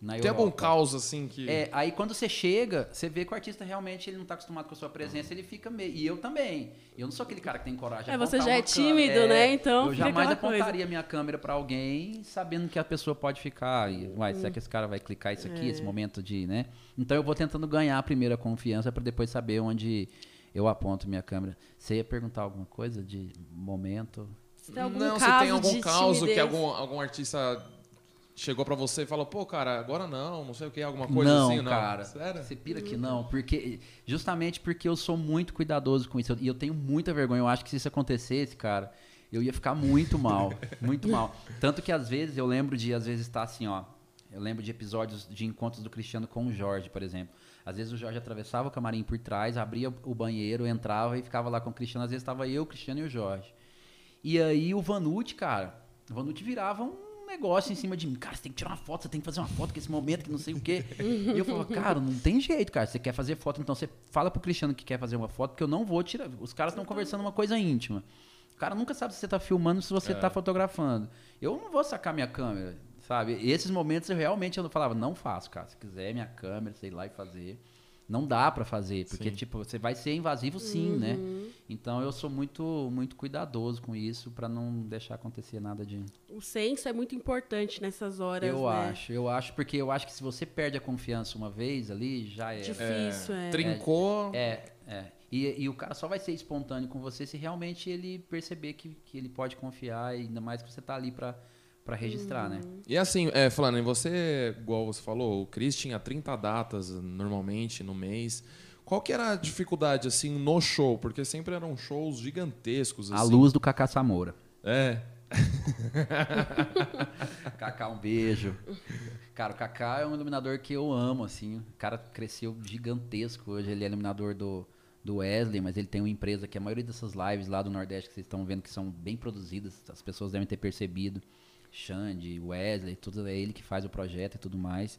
Na Tem algum Europa. caos assim que. É, aí quando você chega, você vê que o artista realmente ele não tá acostumado com a sua presença, ele fica meio. E eu também. Eu não sou aquele cara que tem coragem de É, você já é uma câmera. tímido, né? Então Eu jamais aquela coisa. apontaria minha câmera pra alguém sabendo que a pessoa pode ficar. E, Uai, será que esse cara vai clicar isso aqui, É. esse momento de, né? Então eu vou tentando ganhar a primeira confiança pra depois saber onde eu aponto minha câmera. Você ia perguntar alguma coisa de momento? Se tem algum não, caso se tem algum de caos que algum, algum artista chegou pra você e falou, pô, cara, agora não, não sei o que, alguma coisa não, assim, não. cara. Sério? Você pira que não, porque justamente porque eu sou muito cuidadoso com isso e eu tenho muita vergonha. Eu acho que se isso acontecesse, cara, eu ia ficar muito mal, muito mal. Tanto que às vezes eu lembro de às vezes estar assim, ó. Eu lembro de episódios de encontros do Cristiano com o Jorge, por exemplo. Às vezes o Jorge atravessava o camarim por trás, abria o banheiro, entrava e ficava lá com o Cristiano. Às vezes estava eu, o Cristiano e o Jorge. E aí o Vanucci, cara, o Vanucci virava um negócio em cima de mim. Cara, você tem que tirar uma foto, você tem que fazer uma foto com esse momento, que não sei o quê. e eu falava, cara, não tem jeito, cara. Você quer fazer foto, então você fala pro Cristiano que quer fazer uma foto, porque eu não vou tirar. Os caras estão conversando uma coisa íntima. O cara nunca sabe se você tá filmando, se você tá fotografando. Eu não vou sacar minha câmera, sabe? Esses momentos eu realmente eu falava, não faço, cara. Se quiser minha câmera, sei lá e fazer. Não dá pra fazer, porque Sim. tipo, você vai ser invasivo sim, né? Então eu sou muito muito cuidadoso com isso pra não deixar acontecer nada de O senso é muito importante nessas horas, Eu né? acho, eu acho porque eu acho que se você perde a confiança uma vez ali, já é. Difícil, é. Trincou. É, é. E, e o cara só vai ser espontâneo com você se realmente ele perceber que, que ele pode confiar, e ainda mais que você tá ali pra, pra registrar, né? Uhum. E assim, é, falando, em você, igual você falou, o Cris tinha 30 datas normalmente no mês. Qual que era a dificuldade, assim, no show? Porque sempre eram shows gigantescos, A assim. luz do Cacá Samora. É. Cacá, um beijo. Cara, o Cacá é um iluminador que eu amo, assim. O cara cresceu gigantesco. Hoje ele é iluminador do, do Wesley, mas ele tem uma empresa que a maioria dessas lives lá do Nordeste que vocês estão vendo que são bem produzidas, as pessoas devem ter percebido. Xande, Wesley, tudo é ele que faz o projeto e tudo mais.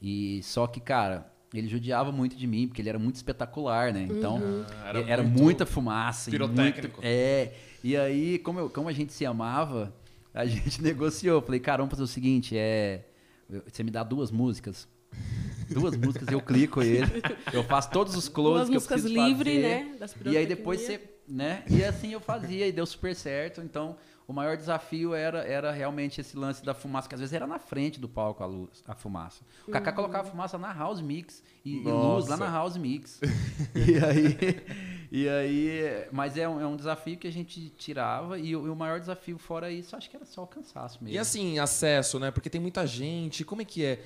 E só que, cara, ele judiava muito de mim, porque ele era muito espetacular, né? Então, Ah, era era, muito muita fumaça. e pirotécnico. muito- é. E aí, como, eu- como a gente se amava, a gente negociou. Falei, cara, vamos fazer o seguinte, é. eu- Você me dá duas músicas. Duas músicas, eu clico ele. Eu faço todos os closes Duas que eu músicas preciso livre, fazer. né? Das E aí depois você, né? E assim eu fazia e deu super certo. Então, o maior desafio era, era realmente esse lance da fumaça, que às vezes era na frente do palco a luz, a fumaça. O Kaká colocava fumaça na house mix e, e luz lá na house mix. e aí e aí, mas é um, é um desafio que a gente tirava e, o e o maior desafio fora isso, acho que era só o cansaço mesmo. E assim, acesso, né? Porque tem muita gente. Como é que é?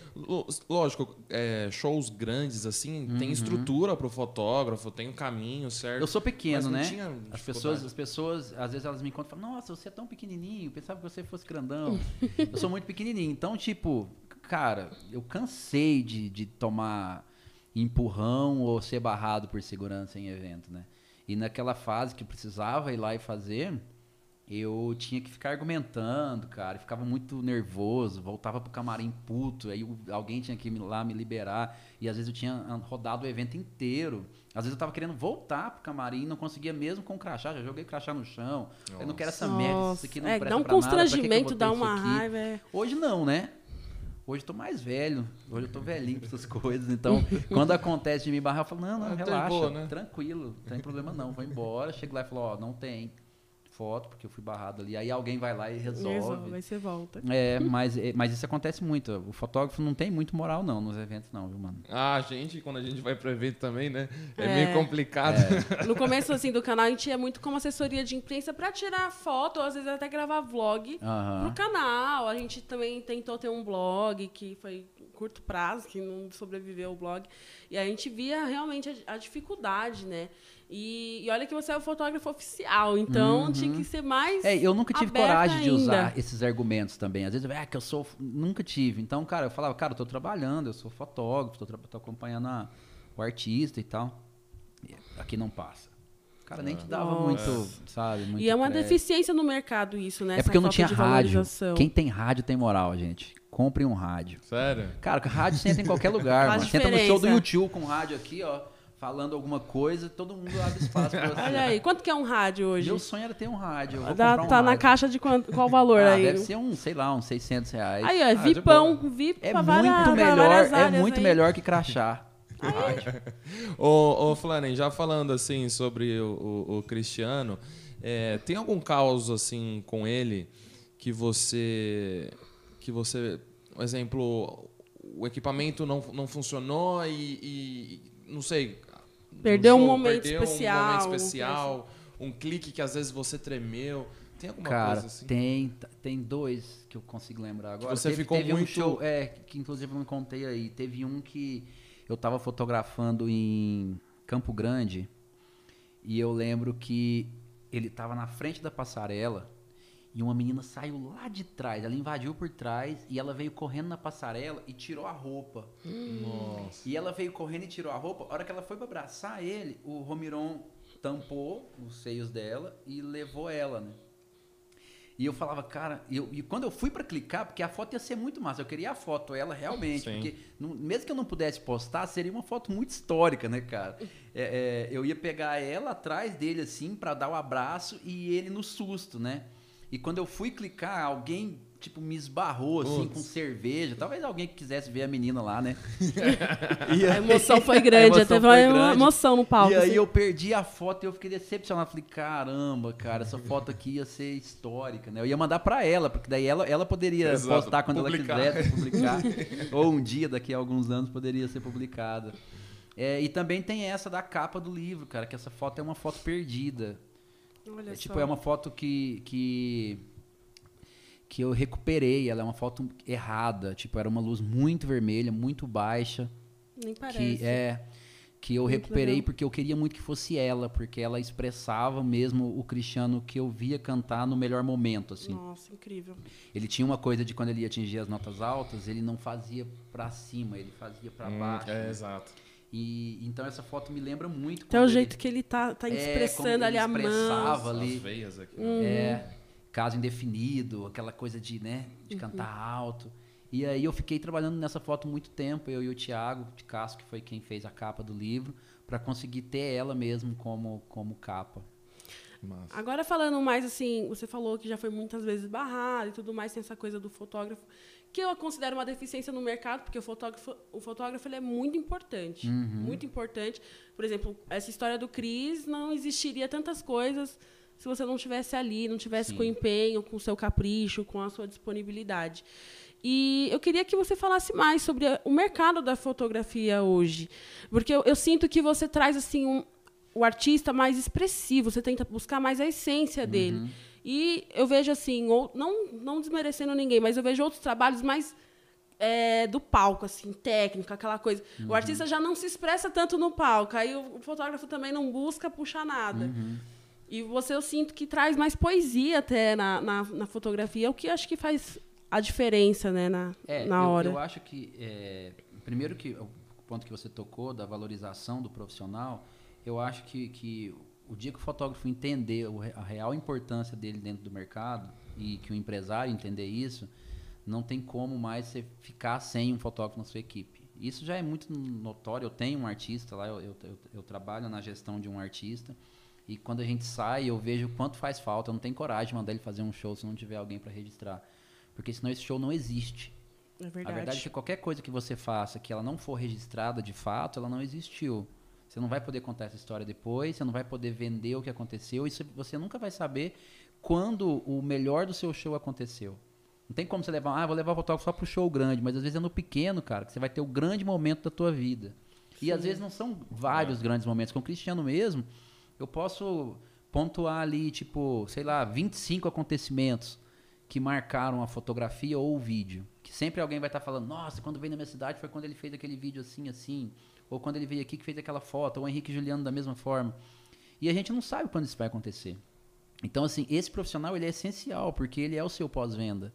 Lógico, é, shows grandes, assim, tem estrutura pro fotógrafo, tem um caminho certo. Eu sou pequeno, né? tinha As pessoas, as pessoas, às vezes elas me encontram e falam, nossa, você é tão pequenininho, pensava que você fosse grandão. eu sou muito pequenininho. Então, tipo, cara, eu cansei de, de tomar empurrão ou ser barrado por segurança em evento, né? E naquela fase que eu precisava ir lá e fazer, eu tinha que ficar argumentando, cara, e ficava muito nervoso, voltava pro camarim puto, aí alguém tinha que ir lá me liberar, e às vezes eu tinha ah, rodado o evento inteiro. Às vezes eu tava querendo voltar pro camarim, não conseguia mesmo com o crachá, já joguei crachá no chão. Eu não quero essa merda, isso aqui não é, presta dá um nada, constrangimento, botei dá uma raiva. é. Hoje não, né? Hoje eu tô mais velho. Hoje eu tô velhinho com essas coisas. Então, quando acontece de me barrar, eu falo, não, não, Ah, tá relaxa, boa, né? tranquilo, não tem problema não. Vou embora. Chego lá e falo, ó, não tem. Foto, porque eu fui barrado ali. Aí alguém vai lá e resolve. Resolve, aí você volta. É, mas, é, mas isso acontece muito. O fotógrafo não tem muito moral, não, nos eventos, não, viu, mano? Ah, gente, quando a gente vai pro evento também, né? É, É. meio complicado. No começo, assim, do canal, a gente ia muito como assessoria de imprensa pra tirar foto, ou às vezes até gravar vlog Aham. pro canal. A gente também tentou ter um blog que foi curto prazo, que não sobreviveu o blog. E a gente via realmente a, a dificuldade, né? E, e olha que você é o fotógrafo oficial, então tinha que ser mais. É, eu nunca tive coragem de usar ainda. esses argumentos também. Às vezes, ah, que eu sou. Nunca tive. Então, cara, eu falava, cara, eu tô trabalhando, eu sou fotógrafo, tô, tra- tô acompanhando a- o artista e tal. E Aqui não passa. Cara nem te dava Nossa. muito, sabe? Muito E é uma crédito. deficiência no mercado isso, né? É porque eu não tinha rádio. Quem tem rádio tem moral, gente. Comprem um rádio. Sério? Cara, rádio entra em qualquer lugar, mano. Entra no show do. YouTube com rádio aqui, ó, falando alguma coisa, todo mundo abre espaço pra você. Olha aí, quanto que é um rádio hoje? Meu sonho era ter um rádio. Eu vou Dá- comprar um tá na rádio. caixa de quanto, qual valor Ah, aí? deve ser um, sei lá, uns 600 reais. Aí, ó, Ah, de VIPão. VIP é pra muito várias, melhor, várias é muito aí. melhor que crachá. Ô, ô Flanen, já falando assim sobre o, o- o Cristiano, é, tem algum caos assim com ele que você. que você. Por exemplo, o equipamento não, não funcionou e. e- não sei. Perdeu um show, momento perdeu um especial, momento alguma especial, um clique que às vezes você tremeu. Tem alguma Cara, coisa assim? tem, tem dois que eu consigo lembrar agora. Você teve, ficou teve muito- um show, é, que inclusive eu não contei aí. Teve um que eu tava fotografando em Campo Grande e eu lembro que ele tava na frente da passarela e uma menina saiu lá de trás. Ela invadiu por trás e ela veio correndo na passarela e tirou a roupa. Nossa. E ela veio correndo e tirou a roupa. A hora que ela foi pra abraçar ele, o Romiron tampou os seios dela e levou ela, né? E eu falava, cara, e eu- e quando eu fui pra clicar, porque a foto ia ser muito massa, eu queria a foto, ela realmente, Sim. porque não- mesmo que eu não pudesse postar, seria uma foto muito histórica, né, cara? É, é, eu ia pegar ela atrás dele, assim, pra dar o abraço e ele no susto, né? E quando eu fui clicar, alguém, tipo, me esbarrou, assim, Putz. com cerveja. Talvez alguém que quisesse ver a menina lá, né? A emoção foi grande, A emoção teve foi uma grande. emoção no palco. E aí assim. eu perdi a foto e eu fiquei decepcionado. Falei, caramba, cara, essa foto aqui ia ser histórica, né? Eu ia mandar pra ela, porque daí ela, ela poderia Exato, postar quando publicar. ela quisesse publicar. Ou um dia, daqui a alguns anos, poderia ser publicada. É, e também tem essa da capa do livro, cara, que essa foto é uma foto perdida. Olha É, tipo, só. é uma foto que, que que eu recuperei. Ela é uma foto errada. Tipo, era uma luz muito vermelha, muito baixa. Nem parece. Que é que eu Muito recuperei legal. porque eu queria muito que fosse ela, porque ela expressava mesmo o Cristiano que eu via cantar no melhor momento, assim. Nossa, incrível. Ele tinha uma coisa de quando ele ia atingir as notas altas, ele não fazia pra cima, ele fazia pra Hum, baixo. é, exato. E então essa foto me lembra muito Até o quando jeito ele, que ele tá, tá É, expressando ali ele a mão. expressava ali. As veias aqui. É, caso indefinido, aquela coisa de, né, de cantar alto. E aí eu fiquei trabalhando nessa foto muito tempo, eu e o Thiago de Castro, que foi quem fez a capa do livro, para conseguir ter ela mesmo como, como capa. Massa. Agora falando mais assim, você falou que já foi muitas vezes barrado e tudo mais, tem essa coisa do fotógrafo, que eu considero uma deficiência no mercado, porque o fotógrafo, o fotógrafo ele é muito importante. Muito importante. Por exemplo, essa história do Cris não existiria tantas coisas se você não tivesse ali, não tivesse Sim. com empenho, com o seu capricho, com a sua disponibilidade. E eu queria que você falasse mais sobre o mercado da fotografia hoje. Porque eu, eu sinto que você traz assim um, o artista mais expressivo, você tenta buscar mais a essência dele. E eu vejo assim, ou, não, não desmerecendo ninguém, mas eu vejo outros trabalhos mais é, do palco, assim, técnico, aquela coisa. O artista já não se expressa tanto no palco, aí o, o fotógrafo também não busca puxar nada. E você, eu sinto que traz mais poesia até na, na, na fotografia, o que eu acho que faz a diferença, né, na, É, na eu, hora. eu acho que, é, primeiro que o ponto que você tocou da valorização do profissional, eu acho que, que o dia que o fotógrafo entender a real importância dele dentro do mercado e que o empresário entender isso, não tem como mais você ficar sem um fotógrafo na sua equipe. Isso já é muito notório. Eu tenho um artista lá, eu, eu, eu- trabalho na gestão de um artista. E quando a gente sai, eu vejo o quanto faz falta. Eu não tenho coragem de mandar ele fazer um show se não tiver alguém para registrar. Porque senão esse show não existe. É A verdade. verdade é que qualquer coisa que você faça que ela não for registrada de fato, ela não existiu. Você não vai poder contar essa história depois, você não vai poder vender o que aconteceu e você- nunca vai saber quando o melhor do seu show aconteceu. Não tem como você levar, ah, vou levar o fotógrafo só pro show grande, mas às vezes é no pequeno, cara, que você vai ter o grande momento da tua vida. E às vezes não são vários É. grandes momentos. Com o Cristiano mesmo, eu posso pontuar ali, tipo, sei lá, 25 acontecimentos que marcaram a fotografia ou o vídeo. Que sempre alguém vai estar falando, nossa, quando veio na minha cidade foi quando ele fez aquele vídeo assim, assim. Ou quando ele veio aqui que fez aquela foto. Ou o Henrique Juliano da mesma forma. E a gente não sabe quando isso vai acontecer. Então, assim, esse profissional ele é essencial, porque ele é o seu pós-venda.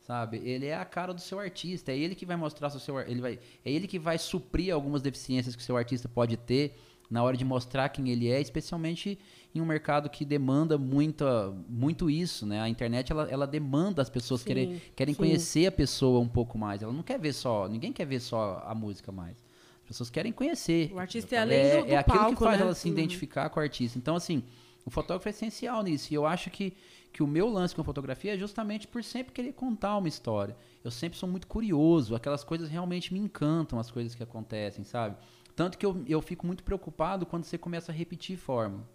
Sabe? Ele é a cara do seu artista, é ele que vai mostrar o seu ele vai, é ele que vai suprir algumas deficiências que o seu artista pode ter na hora de mostrar quem ele é, especialmente em um mercado que demanda muita, muito isso, né? A internet ela, ela demanda as pessoas Sim, querem, querem sim. conhecer a pessoa um pouco mais. Ela não quer ver só, ninguém quer ver só a música mais. As pessoas querem conhecer. O artista é além É, do, do é aquilo palco, que faz né? ela se Uhum. identificar com o artista. Então, assim, o fotógrafo é essencial nisso. E eu acho que, que o meu lance com a fotografia é justamente por sempre querer contar uma história. Eu sempre sou muito curioso. Aquelas coisas realmente me encantam, as coisas que acontecem, sabe? Tanto que eu, eu fico muito preocupado quando você começa a repetir forma.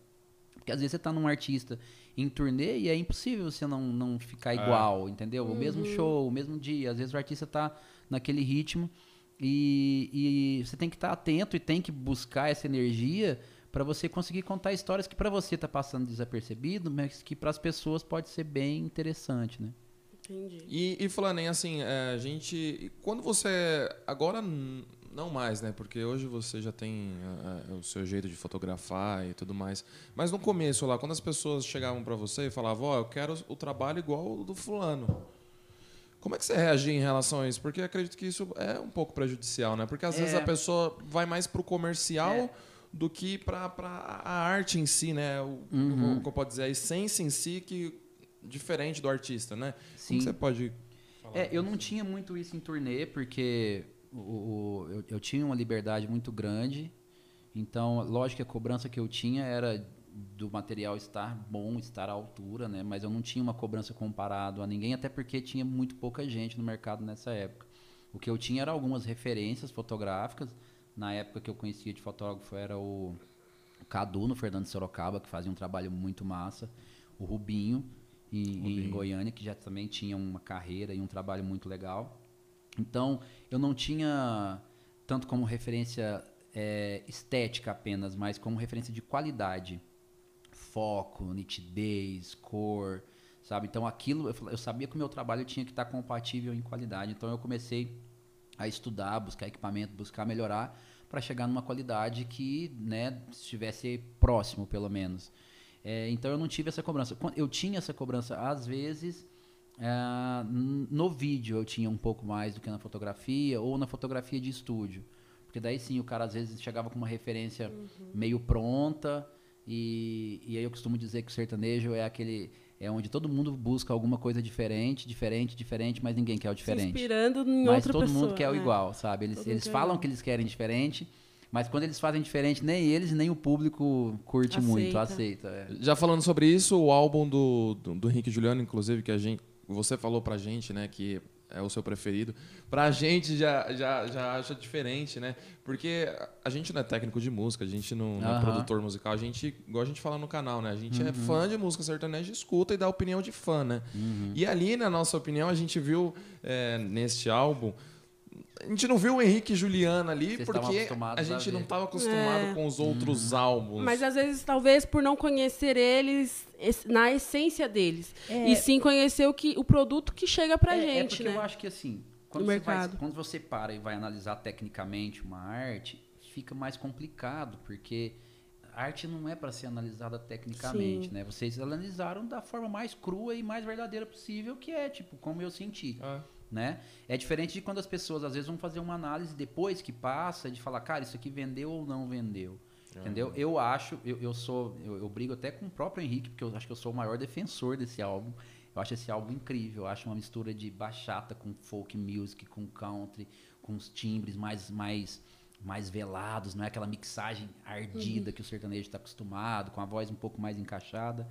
Porque às vezes você tá num artista em turnê e é impossível você não, não ficar igual, entendeu? O mesmo show, o mesmo dia. Às vezes o artista tá naquele ritmo e, e você tem que estar atento e tem que buscar essa energia para você conseguir contar histórias que para você tá passando desapercebido, mas que para as pessoas pode ser bem interessante, né? Entendi. E, e Flanen, assim, é, a gente. Quando você. Agora n- não mais, né? Porque hoje você já tem é, é, o seu jeito de fotografar e tudo mais. Mas no começo lá, quando as pessoas chegavam para você e falavam, ó, eu quero o trabalho igual o do fulano. Como é que você reagia em relação a isso? Porque acredito que isso é um pouco prejudicial, né? Porque às vezes É. a pessoa vai mais pro comercial É. do que pra, pra a arte em si, né? O, Uhum. o que eu posso dizer, a essência em si que diferente do artista, né? Sim. Como você pode falar? É, eu não tinha muito isso em turnê, porque o, o- eu, eu tinha uma liberdade muito grande. Então, lógico que a cobrança que eu tinha era do material estar bom, estar à altura, né? Mas eu não tinha uma cobrança comparado a ninguém, até porque tinha muito pouca gente no mercado nessa época. O que eu tinha era algumas referências fotográficas. Na época que eu conhecia de fotógrafo era o Cadu, no Fernando Sorocaba, que fazia um trabalho muito massa. O Rubinho, em, em Rubinho. Goiânia, que já também tinha uma carreira e um trabalho muito legal. Então, eu não tinha tanto como referência é, estética apenas, mas como referência de qualidade. Foco, nitidez, cor, sabe? Então, aquilo, eu, sabia que o meu trabalho tinha que estar compatível em qualidade. Então, eu comecei a estudar, buscar equipamento, buscar melhorar para chegar numa qualidade que né, estivesse próximo, pelo menos. É, então eu não tive essa cobrança. Eu tinha essa cobrança, às vezes, n- no vídeo eu tinha um pouco mais do que na fotografia, ou na fotografia de estúdio. Porque daí sim o cara às vezes chegava com uma referência meio pronta, e, e aí eu costumo dizer que o sertanejo é aquele. É onde todo mundo busca alguma coisa diferente, diferente, diferente, mas ninguém quer o Se diferente. inspirando em Mas outra todo pessoa. mundo quer o né? igual, sabe? Eles, Todo eles o falam que eles querem diferente, mas quando eles fazem diferente, nem eles nem o público curte muito, Aceita. aceita. é. Já falando sobre isso, o álbum do, do, do Henrique e Juliano, inclusive, que a gente, você falou pra gente, né, que é o seu preferido. Pra gente já, já, já acha diferente, né? Porque a gente não é técnico de música, a gente não, não é produtor musical, a gente, igual a gente fala no canal, né? A gente Uhum. é fã de música sertaneja, escuta e dá opinião de fã, né? E ali, na nossa opinião, a gente viu é, neste álbum. A gente não viu o Henrique e Juliana ali Vocês porque a a gente não ver. estava acostumado É. com os outros álbuns. Mas às vezes, talvez por não conhecer eles es- na essência deles. É. E sim conhecer o, que, o produto que chega pra é, é gente, porque né? eu acho que assim, quando você, vai- quando você para e vai analisar tecnicamente uma arte, fica mais complicado, porque a arte não é para ser analisada tecnicamente, Sim. né? Vocês analisaram da forma mais crua e mais verdadeira possível, que é tipo como eu senti. Ah. Né? É diferente de quando as pessoas às vezes vão fazer uma análise depois que passa de falar, cara, isso aqui vendeu ou não vendeu. Entendeu? Eu acho, eu, eu sou, eu, eu brigo até com o próprio Henrique, porque eu acho que eu sou o maior defensor desse álbum. Eu acho esse álbum incrível, eu acho uma mistura de bachata com folk music, com country, com os timbres mais mais mais velados, não é aquela mixagem ardida que o sertanejo está acostumado, com a voz um pouco mais encaixada.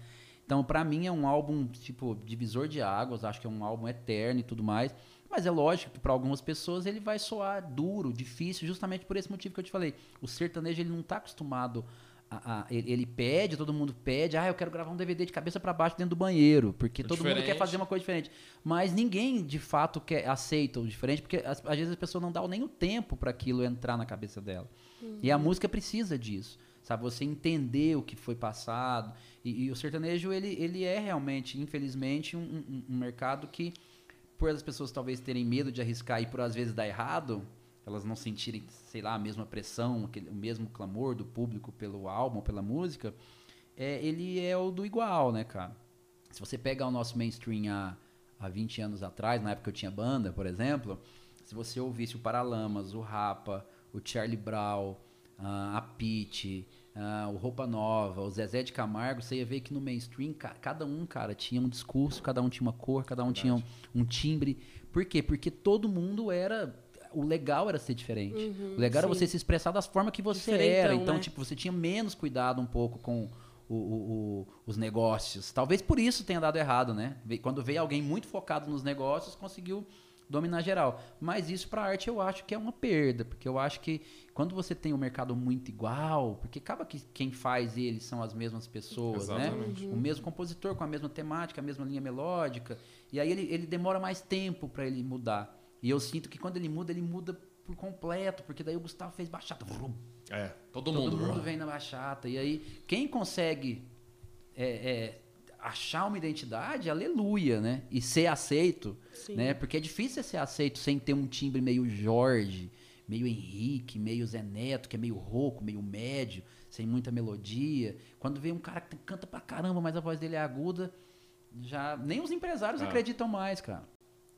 Então, pra mim é um álbum tipo divisor de águas, acho que é um álbum eterno e tudo mais. Mas é lógico que para algumas pessoas ele vai soar duro, difícil, justamente por esse motivo que eu te falei. O sertanejo ele não tá acostumado a- a- ele, ele pede, todo mundo pede, ah, eu quero gravar um DVD de cabeça pra baixo dentro do banheiro, porque todo mundo quer Diferente. fazer uma coisa diferente. Mas ninguém de fato quer aceita o diferente, porque as- às vezes a pessoa não dá nem o tempo para aquilo entrar na cabeça dela. E a música precisa disso, sabe? Você entender o que foi passado. E, e o sertanejo ele, ele é realmente, infelizmente, um, um- um mercado que por as pessoas talvez terem medo de arriscar e por às vezes dar errado, elas não sentirem, sei lá, a mesma pressão, aquele, o mesmo clamor do público pelo álbum, pela música, é, ele é o do igual, né, cara? Se você pegar o nosso mainstream há, há 20 anos atrás, na época que eu tinha banda, por exemplo, se você ouvisse o Paralamas, o Rapa, o Charlie Brown, a Pitty, ah, o Roupa Nova, o Zezé de Camargo, você ia ver que no mainstream, ca- cada um, cara, tinha um discurso, cada um tinha uma cor, cada um tinha um, um timbre. Por quê? Porque todo mundo era. O legal era ser diferente. o legal era sim. você se expressar das formas que você Diferentão, era. Então, né? tipo, você tinha menos cuidado um pouco com o- o- o- os negócios. Talvez por isso tenha dado errado, né? Quando veio alguém muito focado nos negócios, conseguiu dominar geral. Mas isso para arte eu acho que é uma perda, porque eu acho que quando você tem um mercado muito igual, porque acaba que quem faz ele são as mesmas pessoas, Exatamente. né? O mesmo compositor com a mesma temática, a mesma linha melódica, e aí ele, ele demora mais tempo para ele mudar. E eu sinto que quando ele muda, ele muda por completo, porque daí o Gustavo fez bachata, vrum, É, todo, Todo mundo. mundo vem na bachata. E aí, quem consegue é, é, achar uma identidade, aleluia, né? E ser aceito, Sim. né? Porque é difícil ser aceito sem ter um timbre meio Jorge, meio Henrique, meio Zé Neto, que é meio rouco, meio médio, sem muita melodia. Quando vem um cara que canta pra caramba, mas a voz dele é aguda, já nem os empresários Ah. acreditam mais, cara.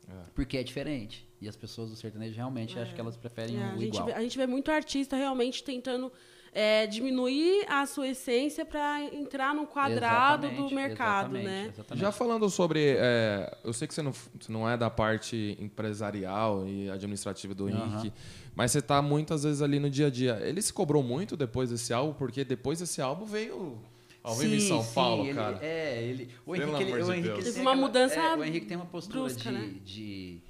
É. Porque é diferente. E as pessoas do sertanejo realmente acho que elas preferem É, a, o gente igual. vê, a gente vê muito artista realmente tentando é, diminuir a sua essência para entrar no quadrado do Exatamente, mercado, exatamente, né? exatamente. Já falando sobre. é, eu sei que você não, você não é da parte empresarial e administrativa do Aham. Henrique, mas você está muitas vezes ali no dia a dia. Ele se cobrou muito depois desse álbum, porque depois desse álbum veio ao vivo em São sim, Paulo, ele- cara. É, ele. O Henrique, ele, o Henrique uma aquela- mudança é, o Henrique tem uma postura brusca, de, né? de.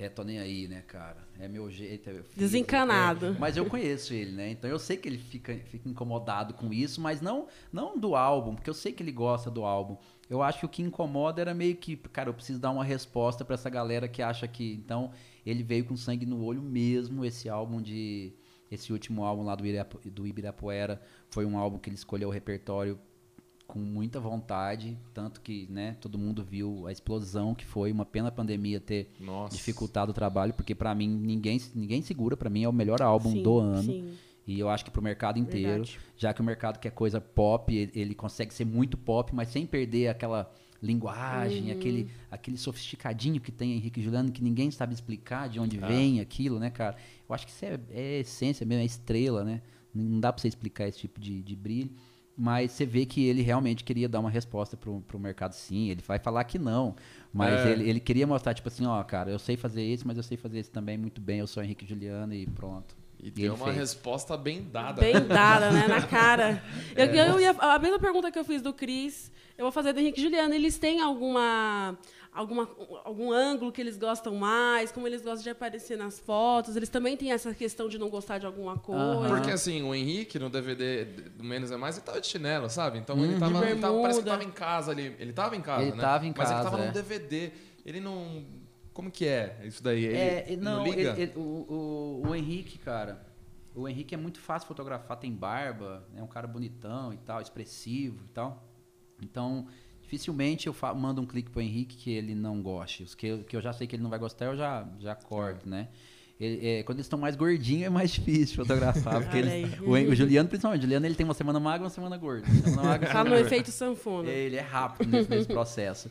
É, tô nem aí, né, cara? É meu jeito. é- eu fiz, Desencanado. é, mas eu conheço ele, né? Então eu sei que ele fica, fica incomodado com isso, mas não, não do álbum, porque eu sei que ele gosta do álbum. Eu acho que o que incomoda era meio que, cara, eu preciso dar uma resposta pra essa galera que acha que. Então, ele veio com sangue no olho mesmo, esse álbum de. Esse último álbum lá do Ibirapuera foi um álbum que ele escolheu o repertório com muita vontade, tanto que, né, todo mundo viu a explosão que foi, uma pena a pandemia ter Nossa. dificultado o trabalho, porque pra mim ninguém ninguém segura, pra mim é o melhor álbum Sim, do ano. sim. E eu acho que pro mercado inteiro, Verdade. já que o mercado quer coisa pop, ele, ele consegue ser muito pop, mas sem perder aquela linguagem, Uhum. aquele, aquele sofisticadinho que tem Henrique e Juliano, que ninguém sabe explicar de onde Ah. vem aquilo, né, cara? Eu acho que isso é, é essência mesmo, é estrela, né? Não dá pra você explicar esse tipo de, de brilho. Mas você vê que ele realmente queria dar uma resposta pro, pro mercado sim. Ele vai falar que não. Mas É. ele, ele queria mostrar, tipo assim, ó, cara, eu sei fazer esse, mas eu sei fazer esse também muito bem. Eu sou Henrique Juliano e pronto. E ele deu uma fez. resposta bem dada. Bem dada, né? Na cara. Eu, É. eu ia- a mesma pergunta que eu fiz do Cris, eu vou fazer do Henrique e Juliano. Eles têm alguma, alguma, algum ângulo que eles gostam mais? Como eles gostam de aparecer nas fotos? Eles também têm essa questão de não gostar de alguma coisa? Aham. Porque assim, o Henrique no DVD do Menos é Mais, ele tava de chinelo, sabe? Então ele, tava, De ele tava- parece que tava em casa ali. Ele tava em casa, Ele né? tava em Mas ele casa, tava é. no DVD. Ele não. Como que é isso daí? Ele É, não, não, liga? ele- ele- o, o, o Henrique, cara, o Henrique é muito fácil fotografar, tem barba, é um cara bonitão e tal, expressivo e tal. Então, dificilmente eu mando um clique pro Henrique que ele não goste. Os que eu, que eu já sei que ele não vai gostar, eu já, já corto, né? Ele- é, quando eles estão mais gordinhos é mais difícil fotografar, porque eles- o, o Juliano, principalmente, o Juliano ele tem uma semana magra e uma semana gorda. Uma semana magra, uma Fala semana no efeito sanfona. Ele é rápido nesse, nesse processo.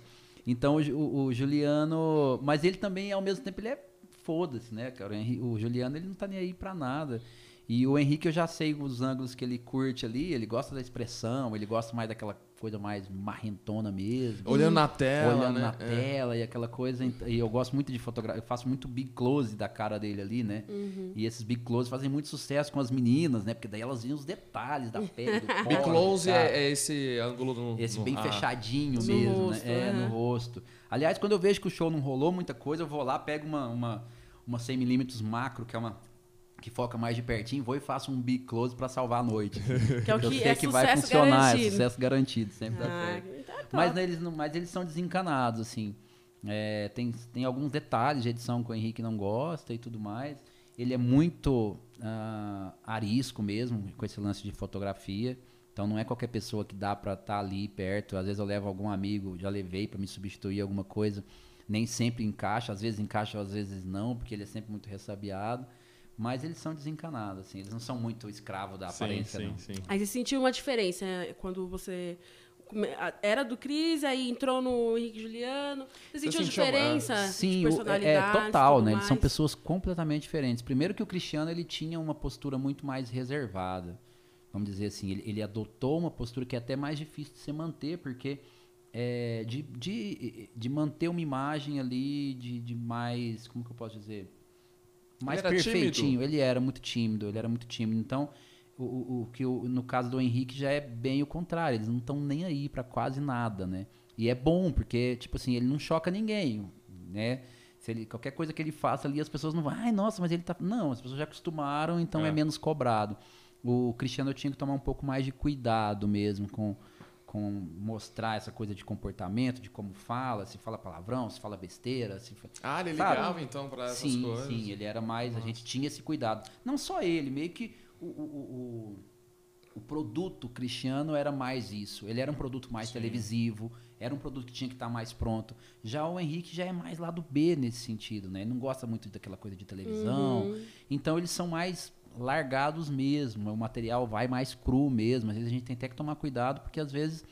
Então o, o- Juliano. Mas ele também, ao mesmo tempo, ele é foda-se, né, cara? O, Henri- o Juliano ele não tá nem aí pra nada. E o Henrique eu já sei os ângulos que ele curte ali, ele gosta da expressão, ele gosta mais daquela coisa mais marrentona mesmo. Olhando na tela, olhando né? na É. tela e aquela coisa. E eu gosto muito de fotografar, eu faço muito big close da cara dele ali, né? Uhum. E esses big close fazem muito sucesso com as meninas, né? Porque daí elas viam os detalhes da pele, do Big corpo, close sabe? é, é esse ângulo no. Esse no- bem ah, fechadinho No mesmo, rosto, né? É, no rosto. Aliás, quando eu vejo que o show não rolou muita coisa, eu vou lá, pego uma, uma, uma 100mm macro, que é uma, que foca mais de pertinho, vou e faço um big close para salvar a noite. Que é o Eu que sei é que vai funcionar, é garantido. sucesso garantido, sempre dá Ah, certo. então é top. Mas eles, mas eles são desencanados, assim. É, tem, tem alguns detalhes de edição que o Henrique não gosta e tudo mais. Ele é muito ah, arisco mesmo com esse lance de fotografia. Então não é qualquer pessoa que dá pra estar ali perto. Às vezes eu levo algum amigo, já levei pra me substituir alguma coisa. Nem sempre encaixa, às vezes encaixa, às vezes não, porque ele é sempre muito ressabiado. Mas eles são desencanados, assim. Eles não são muito escravos da Sim, aparência, sim, não. sim. Aí você sentiu uma diferença né, quando você era do Cris, aí entrou no Henrique Juliano. Você sentiu a sentiu, diferença Sim, de o- personalidade? é total, né? Eles são mais? pessoas completamente diferentes. Primeiro que o Cristiano ele tinha uma postura muito mais reservada. Vamos dizer assim, ele, ele adotou uma postura que é até mais difícil de se manter, porque é, de, de, de manter uma imagem ali de, de mais, como que eu posso dizer? Mais Ele perfeitinho. tímido? Ele era muito tímido, ele era muito tímido. Então, o, o, o que o- no caso do Henrique já é bem o contrário. Eles não estão nem aí pra quase nada, né? E é bom, porque, tipo assim, ele não choca ninguém, né? Se ele, qualquer coisa que ele faça ali, as pessoas não vão, ai, nossa, mas ele tá. Não, as pessoas já acostumaram, então é, É. menos cobrado. O Cristiano tinha que tomar um pouco mais de cuidado mesmo com, com mostrar essa coisa de comportamento, de como fala, se fala palavrão, se fala besteira, se Ah, ele Sabe? ligava então pra essas sim, coisas. sim, ele era mais. A gente tinha esse cuidado. Não só ele, meio que o, o, o, o produto cristiano era mais isso. Ele era um produto mais Sim. televisivo, era um produto que tinha que estar mais pronto. Já o Henrique já é mais lado B nesse sentido, né? Ele não gosta muito daquela coisa de televisão. Uhum. Então eles são mais largados mesmo. O material vai mais cru mesmo. Às vezes a gente tem até que tomar cuidado, porque às vezes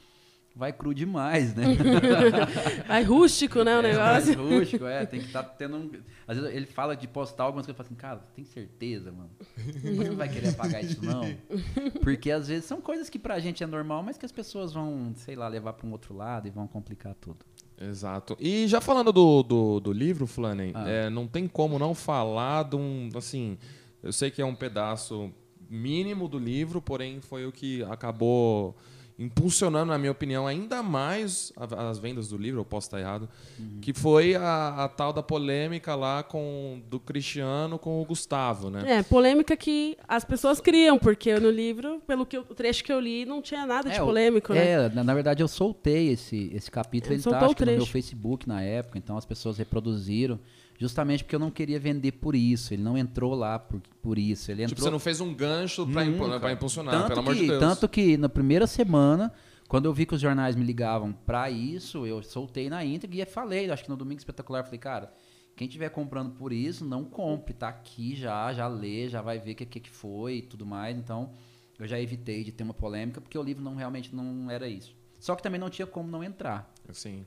vai cru demais, né? Aí rústico, né, o É, mais negócio. rústico, é, tem que estar tendo um... Às vezes ele fala de postar algumas coisas, eu falo assim, cara, tem certeza, mano? Você não vai querer apagar isso, não? Porque às vezes são coisas que pra gente é normal, mas que as pessoas vão, sei lá, levar pra um outro lado e vão complicar tudo. Exato. E já falando do, do, do livro, Flanen, Ah. é, não tem como não falar de um. Assim, eu sei que é um pedaço mínimo do livro, porém foi o que acabou impulsionando, na minha opinião, ainda mais as vendas do livro, eu posso estar errado, Uhum. que foi a, a tal da polêmica lá com do Cristiano com o Gustavo, né? É, polêmica que as pessoas criam, porque no livro, pelo que eu- o trecho que eu li, não tinha nada de É, o- polêmico, né? É, na, na verdade eu soltei esse, esse capítulo, Ele ele tá no meu. Facebook na época, então as pessoas reproduziram, justamente porque eu não queria vender por isso, ele não entrou lá por, por isso, ele Tipo, entrou... você não fez um gancho pra, impu- impulsionar, tanto pelo amor que, de Deus. Tanto que na primeira semana, quando eu vi que os jornais me ligavam pra isso, eu soltei na íntegra e falei, acho que no Domingo Espetacular, falei, cara, quem estiver comprando por isso, não compre, tá aqui já, já lê, já vai ver o que, que que foi e tudo mais. Então, eu já evitei de ter uma polêmica, porque o livro não realmente não era isso. Só que também não tinha como não entrar, Assim,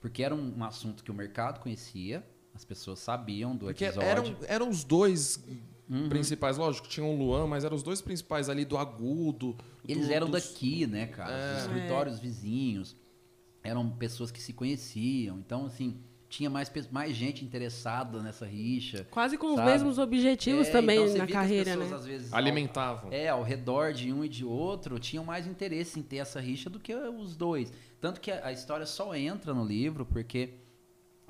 porque era um, um assunto que o mercado conhecia, as pessoas sabiam do porque episódio. eram, eram os dois Uhum. principais, lógico, tinha o Luan, mas eram os dois principais ali do agudo. Eles do- eram dos- daqui, né, cara? É. Os escritórios vizinhos. Eram pessoas que se conheciam. Então, assim, tinha mais, mais gente interessada nessa rixa. Quase com os Sabe? mesmos objetivos É, também então você na via que as carreira, pessoas, né? às vezes, ao- Alimentavam. É, ao redor de um e de outro, tinham mais interesse em ter essa rixa do que os dois. Tanto que a, a história só entra no livro porque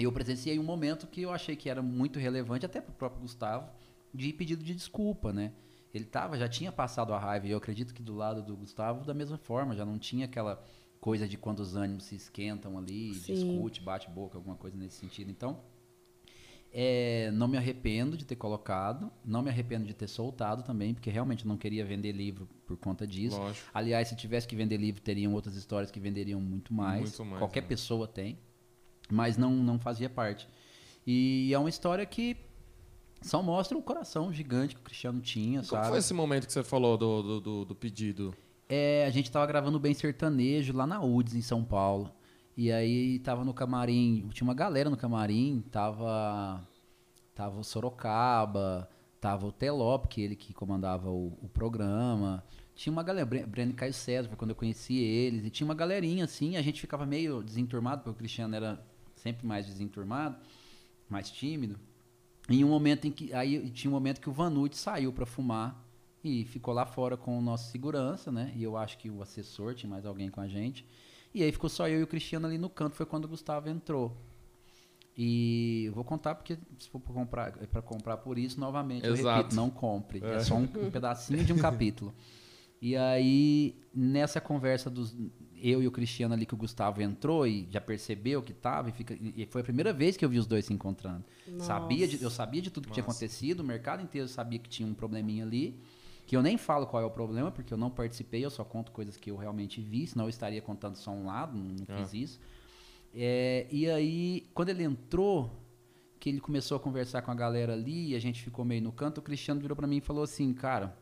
eu presenciei um momento que eu achei que era muito relevante, até pro próprio Gustavo, de pedido de desculpa, né? Ele tava, já tinha passado a raiva, e eu acredito que do lado do Gustavo, da mesma forma, já não tinha aquela coisa de quando os ânimos se esquentam ali, Sim. discute, bate boca, alguma coisa nesse sentido. Então, é, não me arrependo de ter colocado, não me arrependo de ter soltado também, porque realmente eu não queria vender livro por conta disso. Lógico. Aliás, se tivesse que vender livro, teriam outras histórias que venderiam muito mais. Muito mais, Qualquer né? pessoa tem, mas não, não fazia parte. E é uma história que só mostra o coração gigante que o Cristiano tinha, Como sabe? foi esse momento que você falou do, do, do- do pedido? É, a gente tava gravando Bem Sertanejo lá na UDS, em São Paulo. E aí tava no camarim, tinha uma galera no camarim, tava, tava o Sorocaba, tava o Telop, que ele que comandava o, o programa. Tinha uma galera, Bre- Breno e Caio César, foi quando eu conheci eles. E tinha uma galerinha assim, a gente ficava meio desenturmado, porque o Cristiano era sempre mais desenturmado, mais tímido. Em um momento em que. Aí tinha um momento que o Vanucci saiu para fumar e ficou lá fora com o nosso segurança, né? E eu acho que o assessor tinha mais alguém com a gente. E aí ficou só eu e o Cristiano ali no canto, foi quando o Gustavo entrou. E eu vou contar porque se for para comprar, é para comprar por isso, novamente, eu Exato. repito, não compre. É, só um, um pedacinho de um capítulo. E aí, nessa conversa dos eu e o Cristiano ali que o Gustavo entrou e já percebeu que tava e, fica, e foi a primeira vez que eu vi os dois se encontrando. Sabia de- eu sabia de tudo que tinha Nossa. acontecido, o mercado inteiro sabia que tinha um probleminha ali, que eu nem falo qual é o problema, porque eu não participei, eu só conto coisas que eu realmente vi, senão eu estaria contando só um lado, não, não Ah. fiz isso. É, e aí, quando ele entrou, que ele começou a conversar com a galera ali, e a gente ficou meio no canto, o Cristiano virou pra mim e falou assim, cara,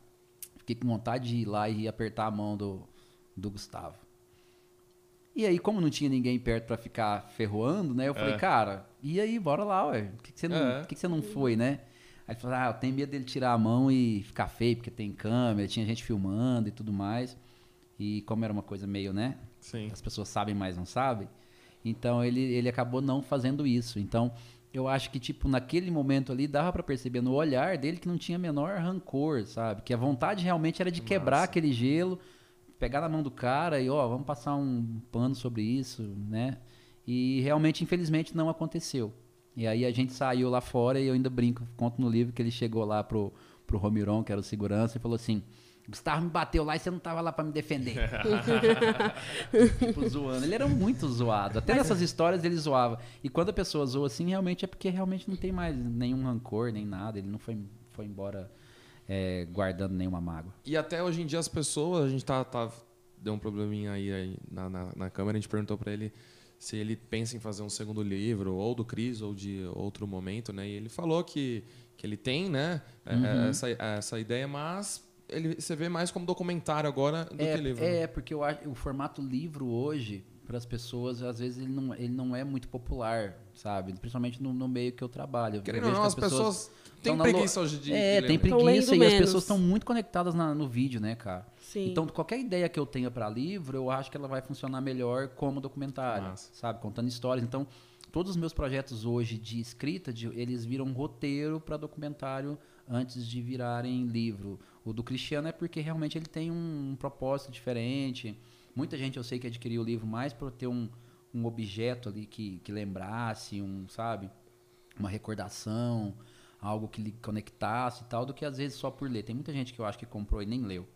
fiquei com vontade de ir lá e apertar a mão do, do Gustavo. E aí, como não tinha ninguém perto pra ficar ferroando, né? Eu falei, É. cara, e aí, bora lá, ué. Por que, que você, não, É. que, que você não foi, né? Aí ele falou, ah, eu tenho medo dele tirar a mão e ficar feio, porque tem câmera, tinha gente filmando e tudo mais. E como era uma coisa meio, né? Sim. As pessoas sabem, mas não sabem. Então ele, ele acabou não fazendo isso. Então eu acho que, tipo, naquele momento ali dava pra perceber no olhar dele que não tinha menor rancor, sabe? Que a vontade realmente era de quebrar Massa. aquele gelo, pegar na mão do cara e, ó, vamos passar um pano sobre isso, né? E realmente, infelizmente, não aconteceu. E aí a gente saiu lá fora e eu ainda brinco, conto no livro que ele chegou lá pro, pro Romiron, que era o segurança, e falou assim: Gustavo me bateu lá e você não tava lá pra me defender. tipo, zoando. Ele era muito zoado. Até nessas histórias ele zoava. E quando a pessoa zoa assim, realmente é porque realmente não tem mais nenhum rancor, nem nada. Ele não foi, foi embora é, guardando nenhuma mágoa. E até hoje em dia as pessoas, a gente tá, tá deu um probleminha aí, aí na, na, na câmera, a gente perguntou pra ele se ele pensa em fazer um segundo livro, ou do Cris, ou de outro momento, né? E ele falou que, que ele tem, né, é, Uhum. é, essa, essa ideia, mas ele, você vê mais como documentário agora do É, que livro. né? é, porque eu o formato livro hoje, para as pessoas, às vezes ele não, ele não é muito popular, sabe? Principalmente no, no meio que eu trabalho. Eu não, que as pessoas têm na lo- preguiça hoje de É, de tem preguiça e as menos. pessoas estão muito conectadas na- no vídeo, né, cara? Sim. Então, qualquer ideia que eu tenha para livro, eu acho que ela vai funcionar melhor como documentário, Massa. sabe? Contando histórias. Então, todos os meus projetos hoje de escrita, de- eles viram roteiro para documentário antes de virarem livro. O do Cristiano é porque realmente ele tem um, um propósito diferente. Muita gente eu sei que adquiriu o livro mais para ter um, um objeto ali que, que lembrasse, um, sabe? Uma recordação, algo que lhe conectasse e tal, do que às vezes só por ler. Tem muita gente que eu acho que comprou e nem leu,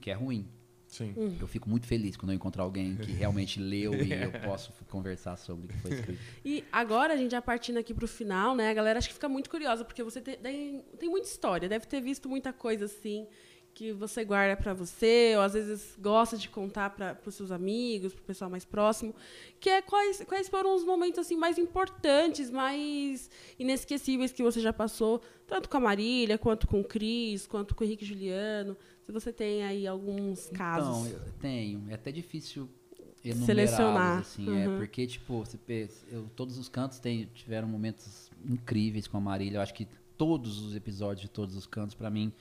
que é ruim. Sim. Eu fico muito feliz quando eu encontrar alguém que realmente leu e eu posso conversar sobre o que foi escrito. E agora, a gente já partindo aqui pro final, né? A galera acho que fica muito curiosa, porque você tem, tem, tem muita história, deve ter visto muita coisa assim que você guarda pra você, ou às vezes gosta de contar para os seus amigos, pro pessoal mais próximo, que é quais, quais foram os momentos assim mais importantes, mais inesquecíveis que você já passou, tanto com a Marília, quanto com o Cris, quanto com o Henrique e Juliano. Se você tem aí alguns casos. Então, eu tenho. É até difícil Selecionar. assim. Uhum. É, porque, tipo, você eu, todos os cantos tem, tiveram momentos incríveis com a Marília. Eu acho que todos os episódios de todos os cantos, pra mim,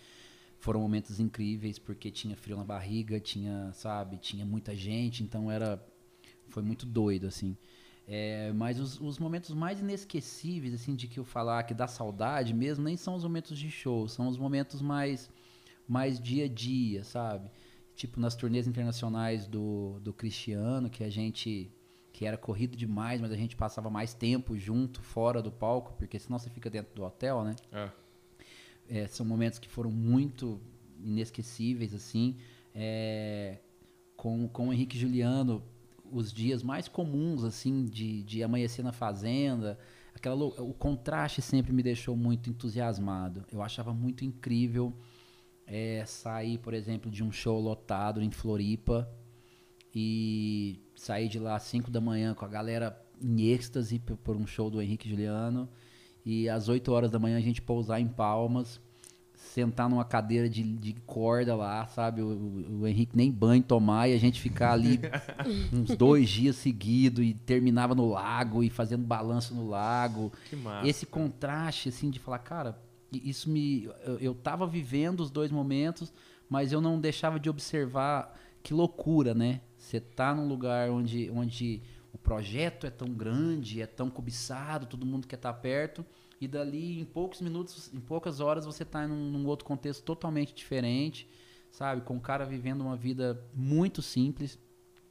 foram momentos incríveis, porque tinha frio na barriga, tinha, sabe, tinha muita gente, então era... Foi muito doido, assim. É, mas os, os momentos mais inesquecíveis, assim, de que eu falar que dá saudade mesmo, nem são os momentos de show, são os momentos mais, mais dia a dia, sabe? Tipo, nas turnês internacionais do, do Cristiano, que a gente. que era corrido demais, mas a gente passava mais tempo junto, fora do palco, porque senão você fica dentro do hotel, né? É. É, são momentos que foram muito inesquecíveis, assim. É, com, com o Henrique Juliano, os dias mais comuns, assim, de, de amanhecer na fazenda. Aquela, o contraste sempre me deixou muito entusiasmado. Eu achava muito incrível é, sair, por exemplo, de um show lotado em Floripa e sair de lá às 5 da manhã com a galera em êxtase por um show do Henrique Juliano. E às 8 horas da manhã a gente pousar em Palmas, sentar numa cadeira de, de corda lá, sabe? O, o- o Henrique nem banho tomar e a gente ficar ali uns dois dias seguidos e terminava no lago e fazendo balanço no lago. Que massa. Esse contraste, assim, de falar, cara, isso me. Eu, eu tava vivendo os dois momentos, mas eu não deixava de observar que loucura, né? Você tá num lugar onde, onde o projeto é tão grande, é tão cobiçado, todo mundo quer estar perto, e dali em poucos minutos, em poucas horas, você tá num, num outro contexto totalmente diferente, sabe? Com um cara vivendo uma vida muito simples.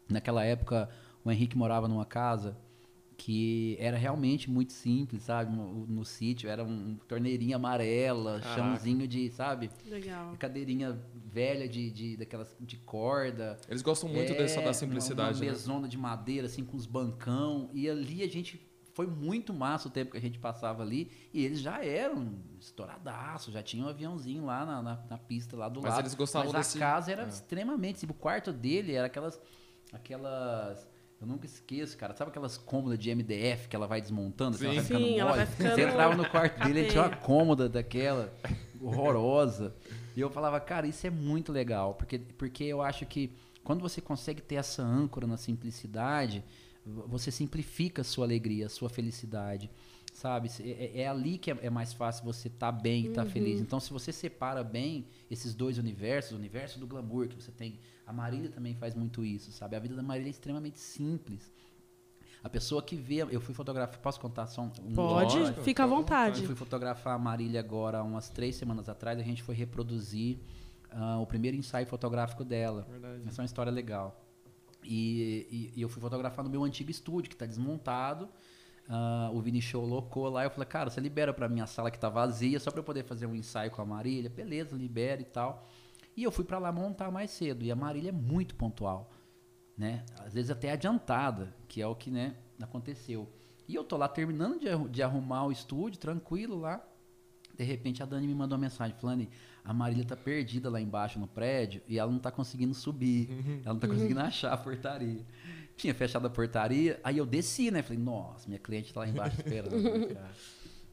Naquela época, o Henrique morava numa casa que era realmente muito simples, sabe? No, no sítio era um, torneirinha amarela, Caraca. chãozinho de, sabe? Legal. Cadeirinha velha de, de daquelas de corda. Eles gostam muito É, dessa da uma- simplicidade, Uma né? mesona de madeira, assim, com os bancão. E ali a gente. Foi muito massa o tempo que a gente passava ali. E eles já eram estouradaço, já tinha um aviãozinho lá na, na, na pista, lá do Mas lado. eles gostavam Mas desse- a casa era é. extremamente. Assim, o quarto dele era aquelas. Aquelas. Eu nunca esqueço, cara. Sabe aquelas cômodas de MDF que ela vai desmontando? que ela Sim. vai ficando Sim, ela vai ficando- Você entrava no quarto dele, ele tinha uma cômoda daquela horrorosa. E eu falava, cara, isso é muito legal, porque, porque eu acho que quando você consegue ter essa âncora na simplicidade, você simplifica a sua alegria, a sua felicidade, sabe? É, é- ali que é, é mais fácil você estar bem e estar feliz. Então, se você separa bem esses dois universos, o universo do glamour que você tem, a Marília também faz muito isso, sabe? A vida da Marília é extremamente simples. A pessoa que vê, eu fui fotografar, posso contar só um Pode, Lógico, fica à fica à vontade. eu fui fotografar a Marília agora umas três semanas atrás. A gente foi reproduzir ah, o primeiro ensaio fotográfico dela. Verdade. Essa é uma história legal. E, e- e eu fui fotografar no meu antigo estúdio, que está desmontado. Ah, o Vini Show locou lá. Eu falei, cara, você libera para mim a sala que tá vazia, só para eu poder fazer um ensaio com a Marília. Beleza, libera e tal. E eu fui para lá montar mais cedo. E a Marília é muito pontual né? Às vezes até adiantada, que é o que, né, aconteceu. E eu tô lá terminando de, de arrumar o estúdio, tranquilo lá. De repente a Dani me mandou uma mensagem falando: a Marília tá perdida lá embaixo no prédio e ela não tá conseguindo subir. Ela não tá conseguindo achar a portaria. Tinha fechado a portaria, aí eu desci, né? Falei, nossa, minha cliente tá lá embaixo esperando.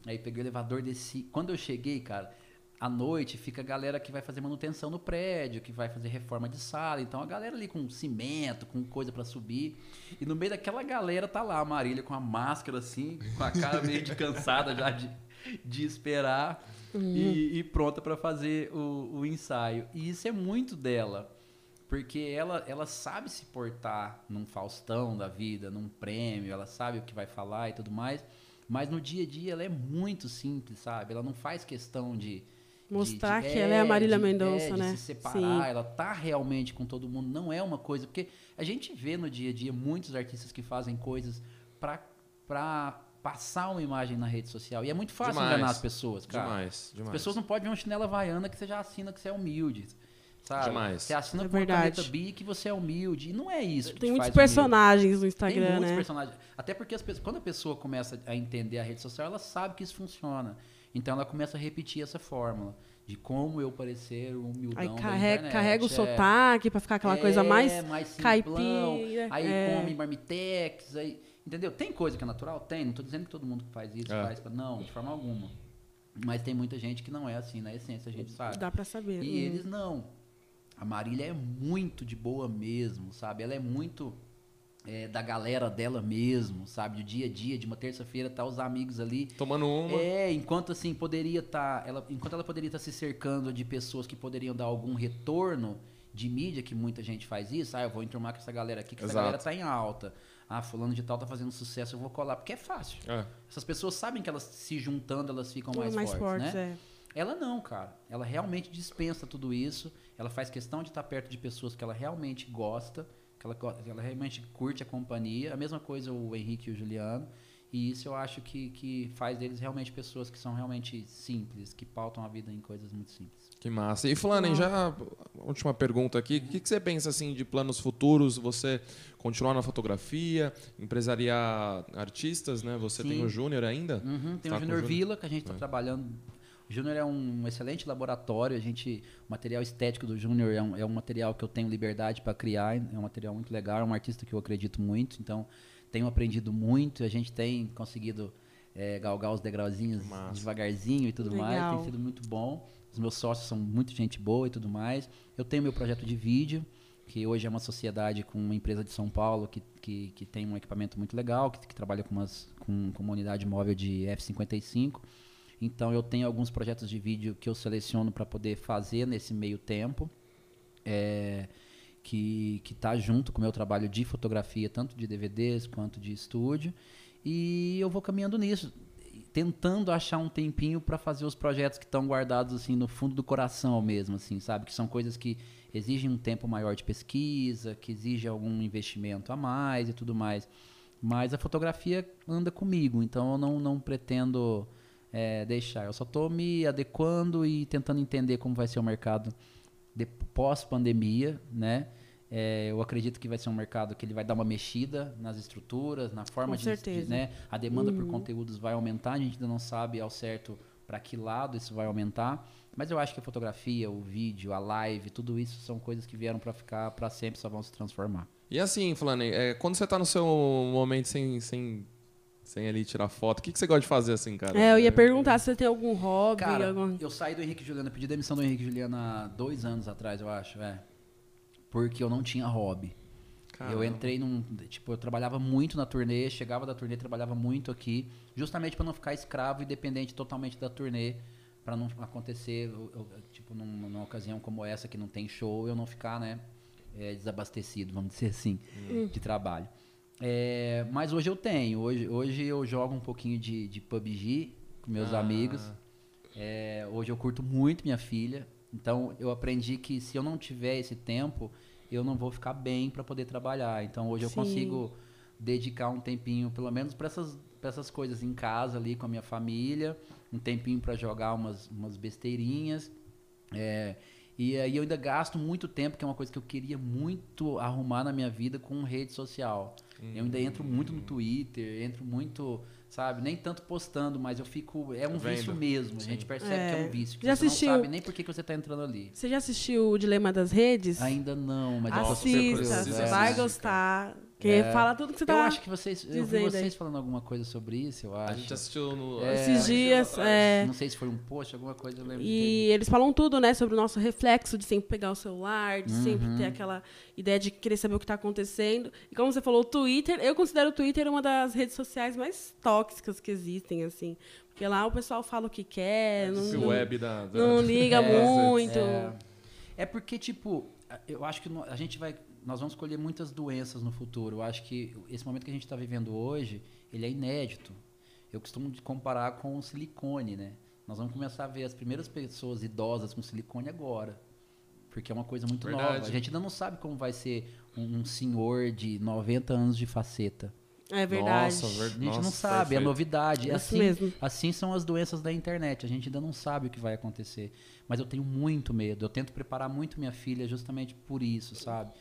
Aí peguei o elevador, desci. Quando eu cheguei, cara, à noite fica a galera que vai fazer manutenção no prédio, que vai fazer reforma de sala. Então a galera ali com cimento, com coisa pra subir. E no meio daquela galera tá lá a Marília com a máscara assim, com a cara meio de cansada já de, de esperar e, e pronta pra fazer o, o ensaio. E isso é muito dela. Porque ela, ela sabe se portar num Faustão da vida, num prêmio, ela sabe o que vai falar e tudo mais. Mas no dia a dia ela é muito simples, sabe? Ela não faz questão de. de- Mostrar de- que ela é a Marília de- Mendonça, é, de né? se separar, Sim. ela tá realmente com todo mundo. Não é uma coisa. Porque a gente vê no dia a dia muitos artistas que fazem coisas pra, pra passar uma imagem na rede social. E é muito fácil Demais. enganar as pessoas, cara. Demais, As demais. pessoas não podem ver um chinelo havaiana que você já assina que você é humilde. Sabe? Demais. Você assina É com uma caneta bi que você é humilde. E não é isso que Tem te muitos faz humilde. personagens no Tem Instagram, muitos né? personagens. Até porque as pessoas- quando a pessoa começa a entender a rede social, ela sabe que isso funciona. Então ela começa a repetir essa fórmula de como eu parecer um humildão Aí da carrega, internet, carrega o é. sotaque pra ficar aquela É, coisa mais simplão, caipira. Aí é. come marmitex, aí, entendeu? Tem coisa que é natural? Tem. Não tô dizendo que todo mundo que faz isso É. faz. pra- Não, de forma alguma. Mas tem muita gente que não é assim, na essência a gente sabe. Dá pra saber. E Hum. eles não. A Marília é muito de boa mesmo, sabe? Ela é muito é, da galera dela mesmo, sabe? Do dia a dia, de uma terça-feira, tá os amigos ali. Tomando uma. É, enquanto assim, poderia estar. ela, enquanto ela poderia estar se cercando de pessoas que poderiam dar algum retorno de mídia, que muita gente faz isso, ah, eu vou enturmar com essa galera aqui, que essa Exato. galera tá em alta. Ah, fulano de tal tá fazendo sucesso, eu vou colar, porque é fácil. É. Essas pessoas sabem que elas se juntando, elas ficam mais, mais fortes, fortes, né? é. Ela não, cara. Ela realmente dispensa tudo isso. Ela faz questão de estar perto de pessoas que ela realmente gosta, que ela, que ela realmente curte a companhia. A mesma coisa o Henrique e o Juliano. E isso eu acho que, que faz deles realmente pessoas que são realmente simples, que pautam a vida em coisas muito simples. Que massa. E Flanen, já última pergunta aqui. O que, que você pensa assim de planos futuros? Você continuar na fotografia, empresariar artistas, né? Você tem Sim. o Júnior ainda? Uhum, tem Tá o Júnior? Vila, que a gente está É. trabalhando. O Júnior é um excelente laboratório. A gente, o material estético do Júnior é um, é um material que eu tenho liberdade para criar. É um material muito legal. É um artista que eu acredito muito. Então, tenho aprendido muito. A gente tem conseguido é, galgar os degrauzinhos Massa. devagarzinho e tudo mais. Legal. Tem sido muito bom. Os meus sócios são muito gente boa e tudo mais. Eu tenho meu projeto de vídeo, que hoje é uma sociedade com uma empresa de São Paulo que, que, que tem um equipamento muito legal, que, que trabalha com, umas, com, com uma unidade móvel de F55. Então eu tenho alguns projetos de vídeo que eu seleciono para poder fazer nesse meio tempo. É, que que está junto com o meu trabalho de fotografia, tanto de DVDs quanto de estúdio. E eu vou caminhando nisso, tentando achar um tempinho para fazer os projetos que estão guardados assim no fundo do coração mesmo, assim, sabe? Que são coisas que exigem um tempo maior de pesquisa, que exigem algum investimento a mais e tudo mais. Mas a fotografia anda comigo, então eu não, não pretendo é, deixar. Eu só estou me adequando e tentando entender como vai ser o mercado pós-pandemia, né? É, eu acredito que vai ser um mercado que ele vai dar uma mexida nas estruturas, na forma Com de, certeza. de, né? A demanda por Uhum. conteúdos vai aumentar, a gente ainda não sabe ao certo para que lado isso vai aumentar, mas eu acho que a fotografia, o vídeo, a live, tudo isso são coisas que vieram para ficar para sempre, só vão se transformar. E assim, Flane, é, quando você tá no seu momento sem, sem, sem ali tirar foto, o que, que você gosta de fazer assim, cara? É, eu ia perguntar se você tem algum hobby. Cara, algum... eu saí do Henrique Juliana, pedi demissão do Henrique Juliana há dois anos atrás, eu acho, é. Porque eu não tinha hobby. Eu Caramba. entrei num. Tipo, eu trabalhava muito na turnê, chegava da turnê, trabalhava muito aqui, justamente para não ficar escravo e dependente totalmente da turnê, para não acontecer, eu- eu- tipo, num- numa ocasião como essa que não tem show, eu não ficar, né, é, desabastecido, vamos dizer assim, de trabalho. É, mas hoje eu tenho, hoje, hoje eu jogo um pouquinho de, de PUBG com meus Ah. amigos. É, hoje eu curto muito minha filha, então eu aprendi que se eu não tiver esse tempo, eu não vou ficar bem para poder trabalhar. Então hoje eu Sim. consigo dedicar um tempinho, pelo menos para essas, pra essas coisas em casa ali com a minha família, um tempinho para jogar umas, umas besteirinhas. É, e aí eu ainda gasto muito tempo, que é uma coisa que eu queria muito arrumar na minha vida com rede social. Eu ainda entro muito no Twitter, entro muito, sabe, nem tanto postando, mas eu fico. É um Vendo. vício mesmo. A gente percebe que é É. um vício. que Já você assistiu- não sabe nem por que, que você tá entrando ali. Você já assistiu o Dilema das Redes? Ainda não, mas eu Assista, curioso. você É. vai gostar. Que É. fala tudo que você Eu tá. acho que vocês. Eu vi dizendo aí. vocês falando alguma coisa sobre isso, eu acho. A gente assistiu no. É. Esses dias, é, Não sei se foi um post, alguma coisa, eu lembro de E eles falam tudo, né, sobre o nosso reflexo de sempre pegar o celular, de sempre Uhum. ter aquela ideia de querer saber o que está acontecendo. E como você falou, o Twitter, eu considero o Twitter uma das redes sociais mais tóxicas que existem, assim. Porque lá o pessoal fala o que quer, não, Esse não, web da. da- não liga É, muito. É, é porque, tipo, eu acho que a gente vai. Nós vamos colher muitas doenças no futuro. Eu acho que esse momento que a gente está vivendo hoje, ele é inédito. Eu costumo comparar com o silicone, né? Nós vamos começar a ver as primeiras pessoas idosas com silicone agora. Porque é uma coisa muito Verdade. nova. A gente ainda não sabe como vai ser um, senhor de 90 anos de faceta. É verdade. Nossa, ver- A gente nossa, não sabe, é perfeito. novidade. Isso assim, mesmo. assim são as doenças da internet. A gente ainda não sabe o que vai acontecer. Mas eu tenho muito medo. Eu tento preparar muito minha filha justamente por isso, sabe?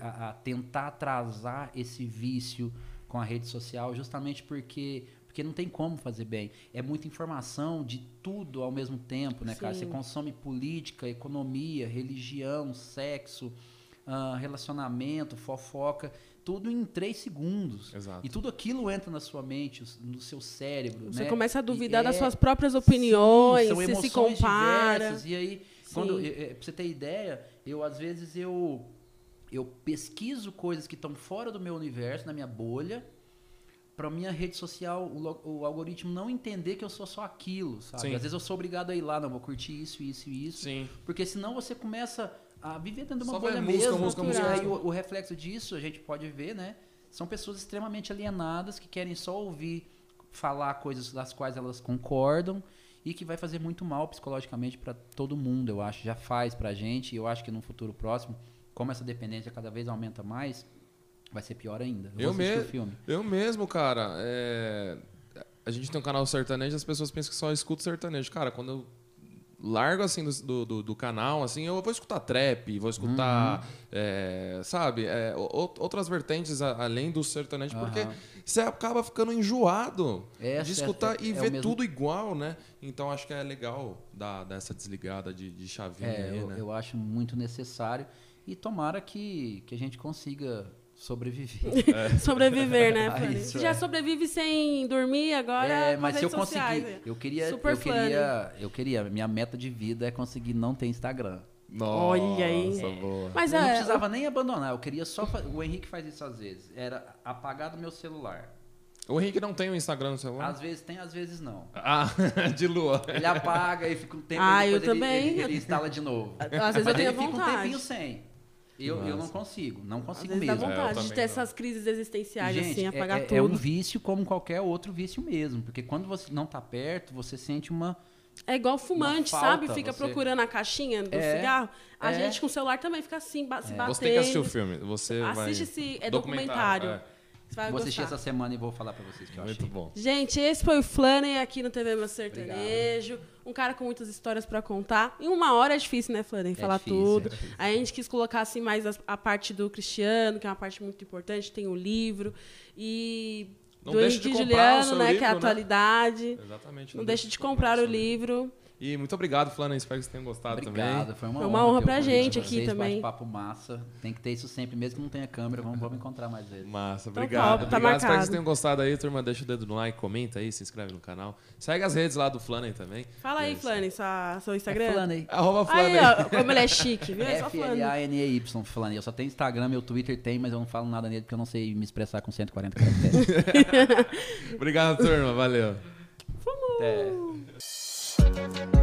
A, a tentar atrasar esse vício com a rede social, justamente porque porque não tem como fazer bem. É muita informação de tudo ao mesmo tempo, né, cara? Sim. Você consome política, economia, religião, sexo, ah, relacionamento, fofoca, tudo em três segundos. Exato. E tudo aquilo entra na sua mente, no seu cérebro. Você né? começa a E duvidar das é- suas próprias opiniões, Sim, são você se compara. diversas. E aí, Sim. quando, é, é, pra você ter ideia, eu às vezes eu, eu pesquiso coisas que estão fora do meu universo, na minha bolha, para minha rede social, o, o algoritmo não entender que eu sou só aquilo, sabe? Sim. Às vezes eu sou obrigado a ir lá, não, vou curtir isso, isso e isso. Sim. Porque senão você começa a viver dentro de uma Só bolha música, mesmo. música, e música, aí música. o, o reflexo disso, a gente pode ver, né? São pessoas extremamente alienadas que querem só ouvir falar coisas das quais elas concordam e que vai fazer muito mal psicologicamente para todo mundo, eu acho. Já faz pra gente e eu acho que no futuro próximo, como essa dependência cada vez aumenta mais, vai ser pior ainda. Eu vou assistir me- o filme. Eu mesmo, cara, é, a gente tem um canal sertanejo, as pessoas pensam que só escuto sertanejo. Cara, quando eu largo assim do, do, do- canal, assim, eu vou escutar trap, vou escutar, Uhum. é, sabe, é, outras vertentes além do sertanejo, porque Aham. você acaba ficando enjoado É, de escutar e é ver mesmo- tudo igual, né? Então acho que é legal dar, dar essa desligada de, de chavinha É, aí, eu, né? eu acho muito necessário e tomara que, que a gente consiga sobreviver. Sobreviver, né, Ah, isso Você já é. sobrevive sem dormir agora É, mas as se eu sociais, conseguir, né? eu queria, Super eu queria, eu queria, minha meta de vida é conseguir não ter Instagram. Olha aí. Nossa, boa. Mas eu não é, precisava nem abandonar, eu queria só, fa- o Henrique faz isso às vezes, era apagar do meu celular. O Henrique não tem o Instagram no celular? Às vezes tem, às vezes não. Ah, de lua. Ele apaga e fica um tempo Ah, e eu ele, também. ele, ele instala de novo. às vezes eu Mas tenho ele fica um vontade. tempinho sem. Eu, eu não consigo, não Às consigo vezes dá mesmo. É, vontade de também ter não. essas crises existenciais, Gente, assim, é- apagar é, tudo. é um vício como qualquer outro vício mesmo. Porque quando você não tá perto, você sente uma. É igual fumante, Uma sabe? falta, Fica você- procurando a caixinha do É, cigarro. A é. gente com o celular também fica assim, se batendo. Você tem que assistir o filme. Você vai... Assiste esse- é documentário. é. Você vai Vou assistir essa semana e vou falar pra vocês que eu Muito achei. bom. Gente, esse foi o Flaney aqui no TV Meu Sertanejo. Um cara com muitas histórias pra contar. Em uma hora é difícil, né, Flaney? Falar difícil, tudo. é a gente quis colocar assim mais as- a, parte do Cristiano, que é uma parte muito importante. Tem o livro. E Não do deixe de Henrique comprar o Juliano, seu né? que é livro, a né? atualidade. Exatamente. Não deixe de comprar o seu livro. E muito obrigado, Flana. Espero que vocês tenham gostado Obrigado, também. foi uma Foi honra. uma honra o pra gente aqui vocês, também. Bate-papo massa. Tem que ter isso sempre, mesmo que não tenha câmera. Vamos, vamos encontrar mais vezes. Massa, Então, obrigado. top, tá obrigado. Espero que vocês tenham gostado aí, turma. Deixa o dedo no like, comenta aí, se inscreve no canal. Segue as redes lá do Flana também. Fala aí. Flaney, sua, seu Instagram. É Flaney. Arroba Flana Aí, ó, como ele é chique, viu? É só Flaney. F-L-A-N-E-Y, Flaney. Eu só tenho Instagram, meu Twitter tem, mas eu não falo nada nele porque eu não sei me expressar com 140 caracteres. Obrigado, turma. Valeu. Até. Thank you.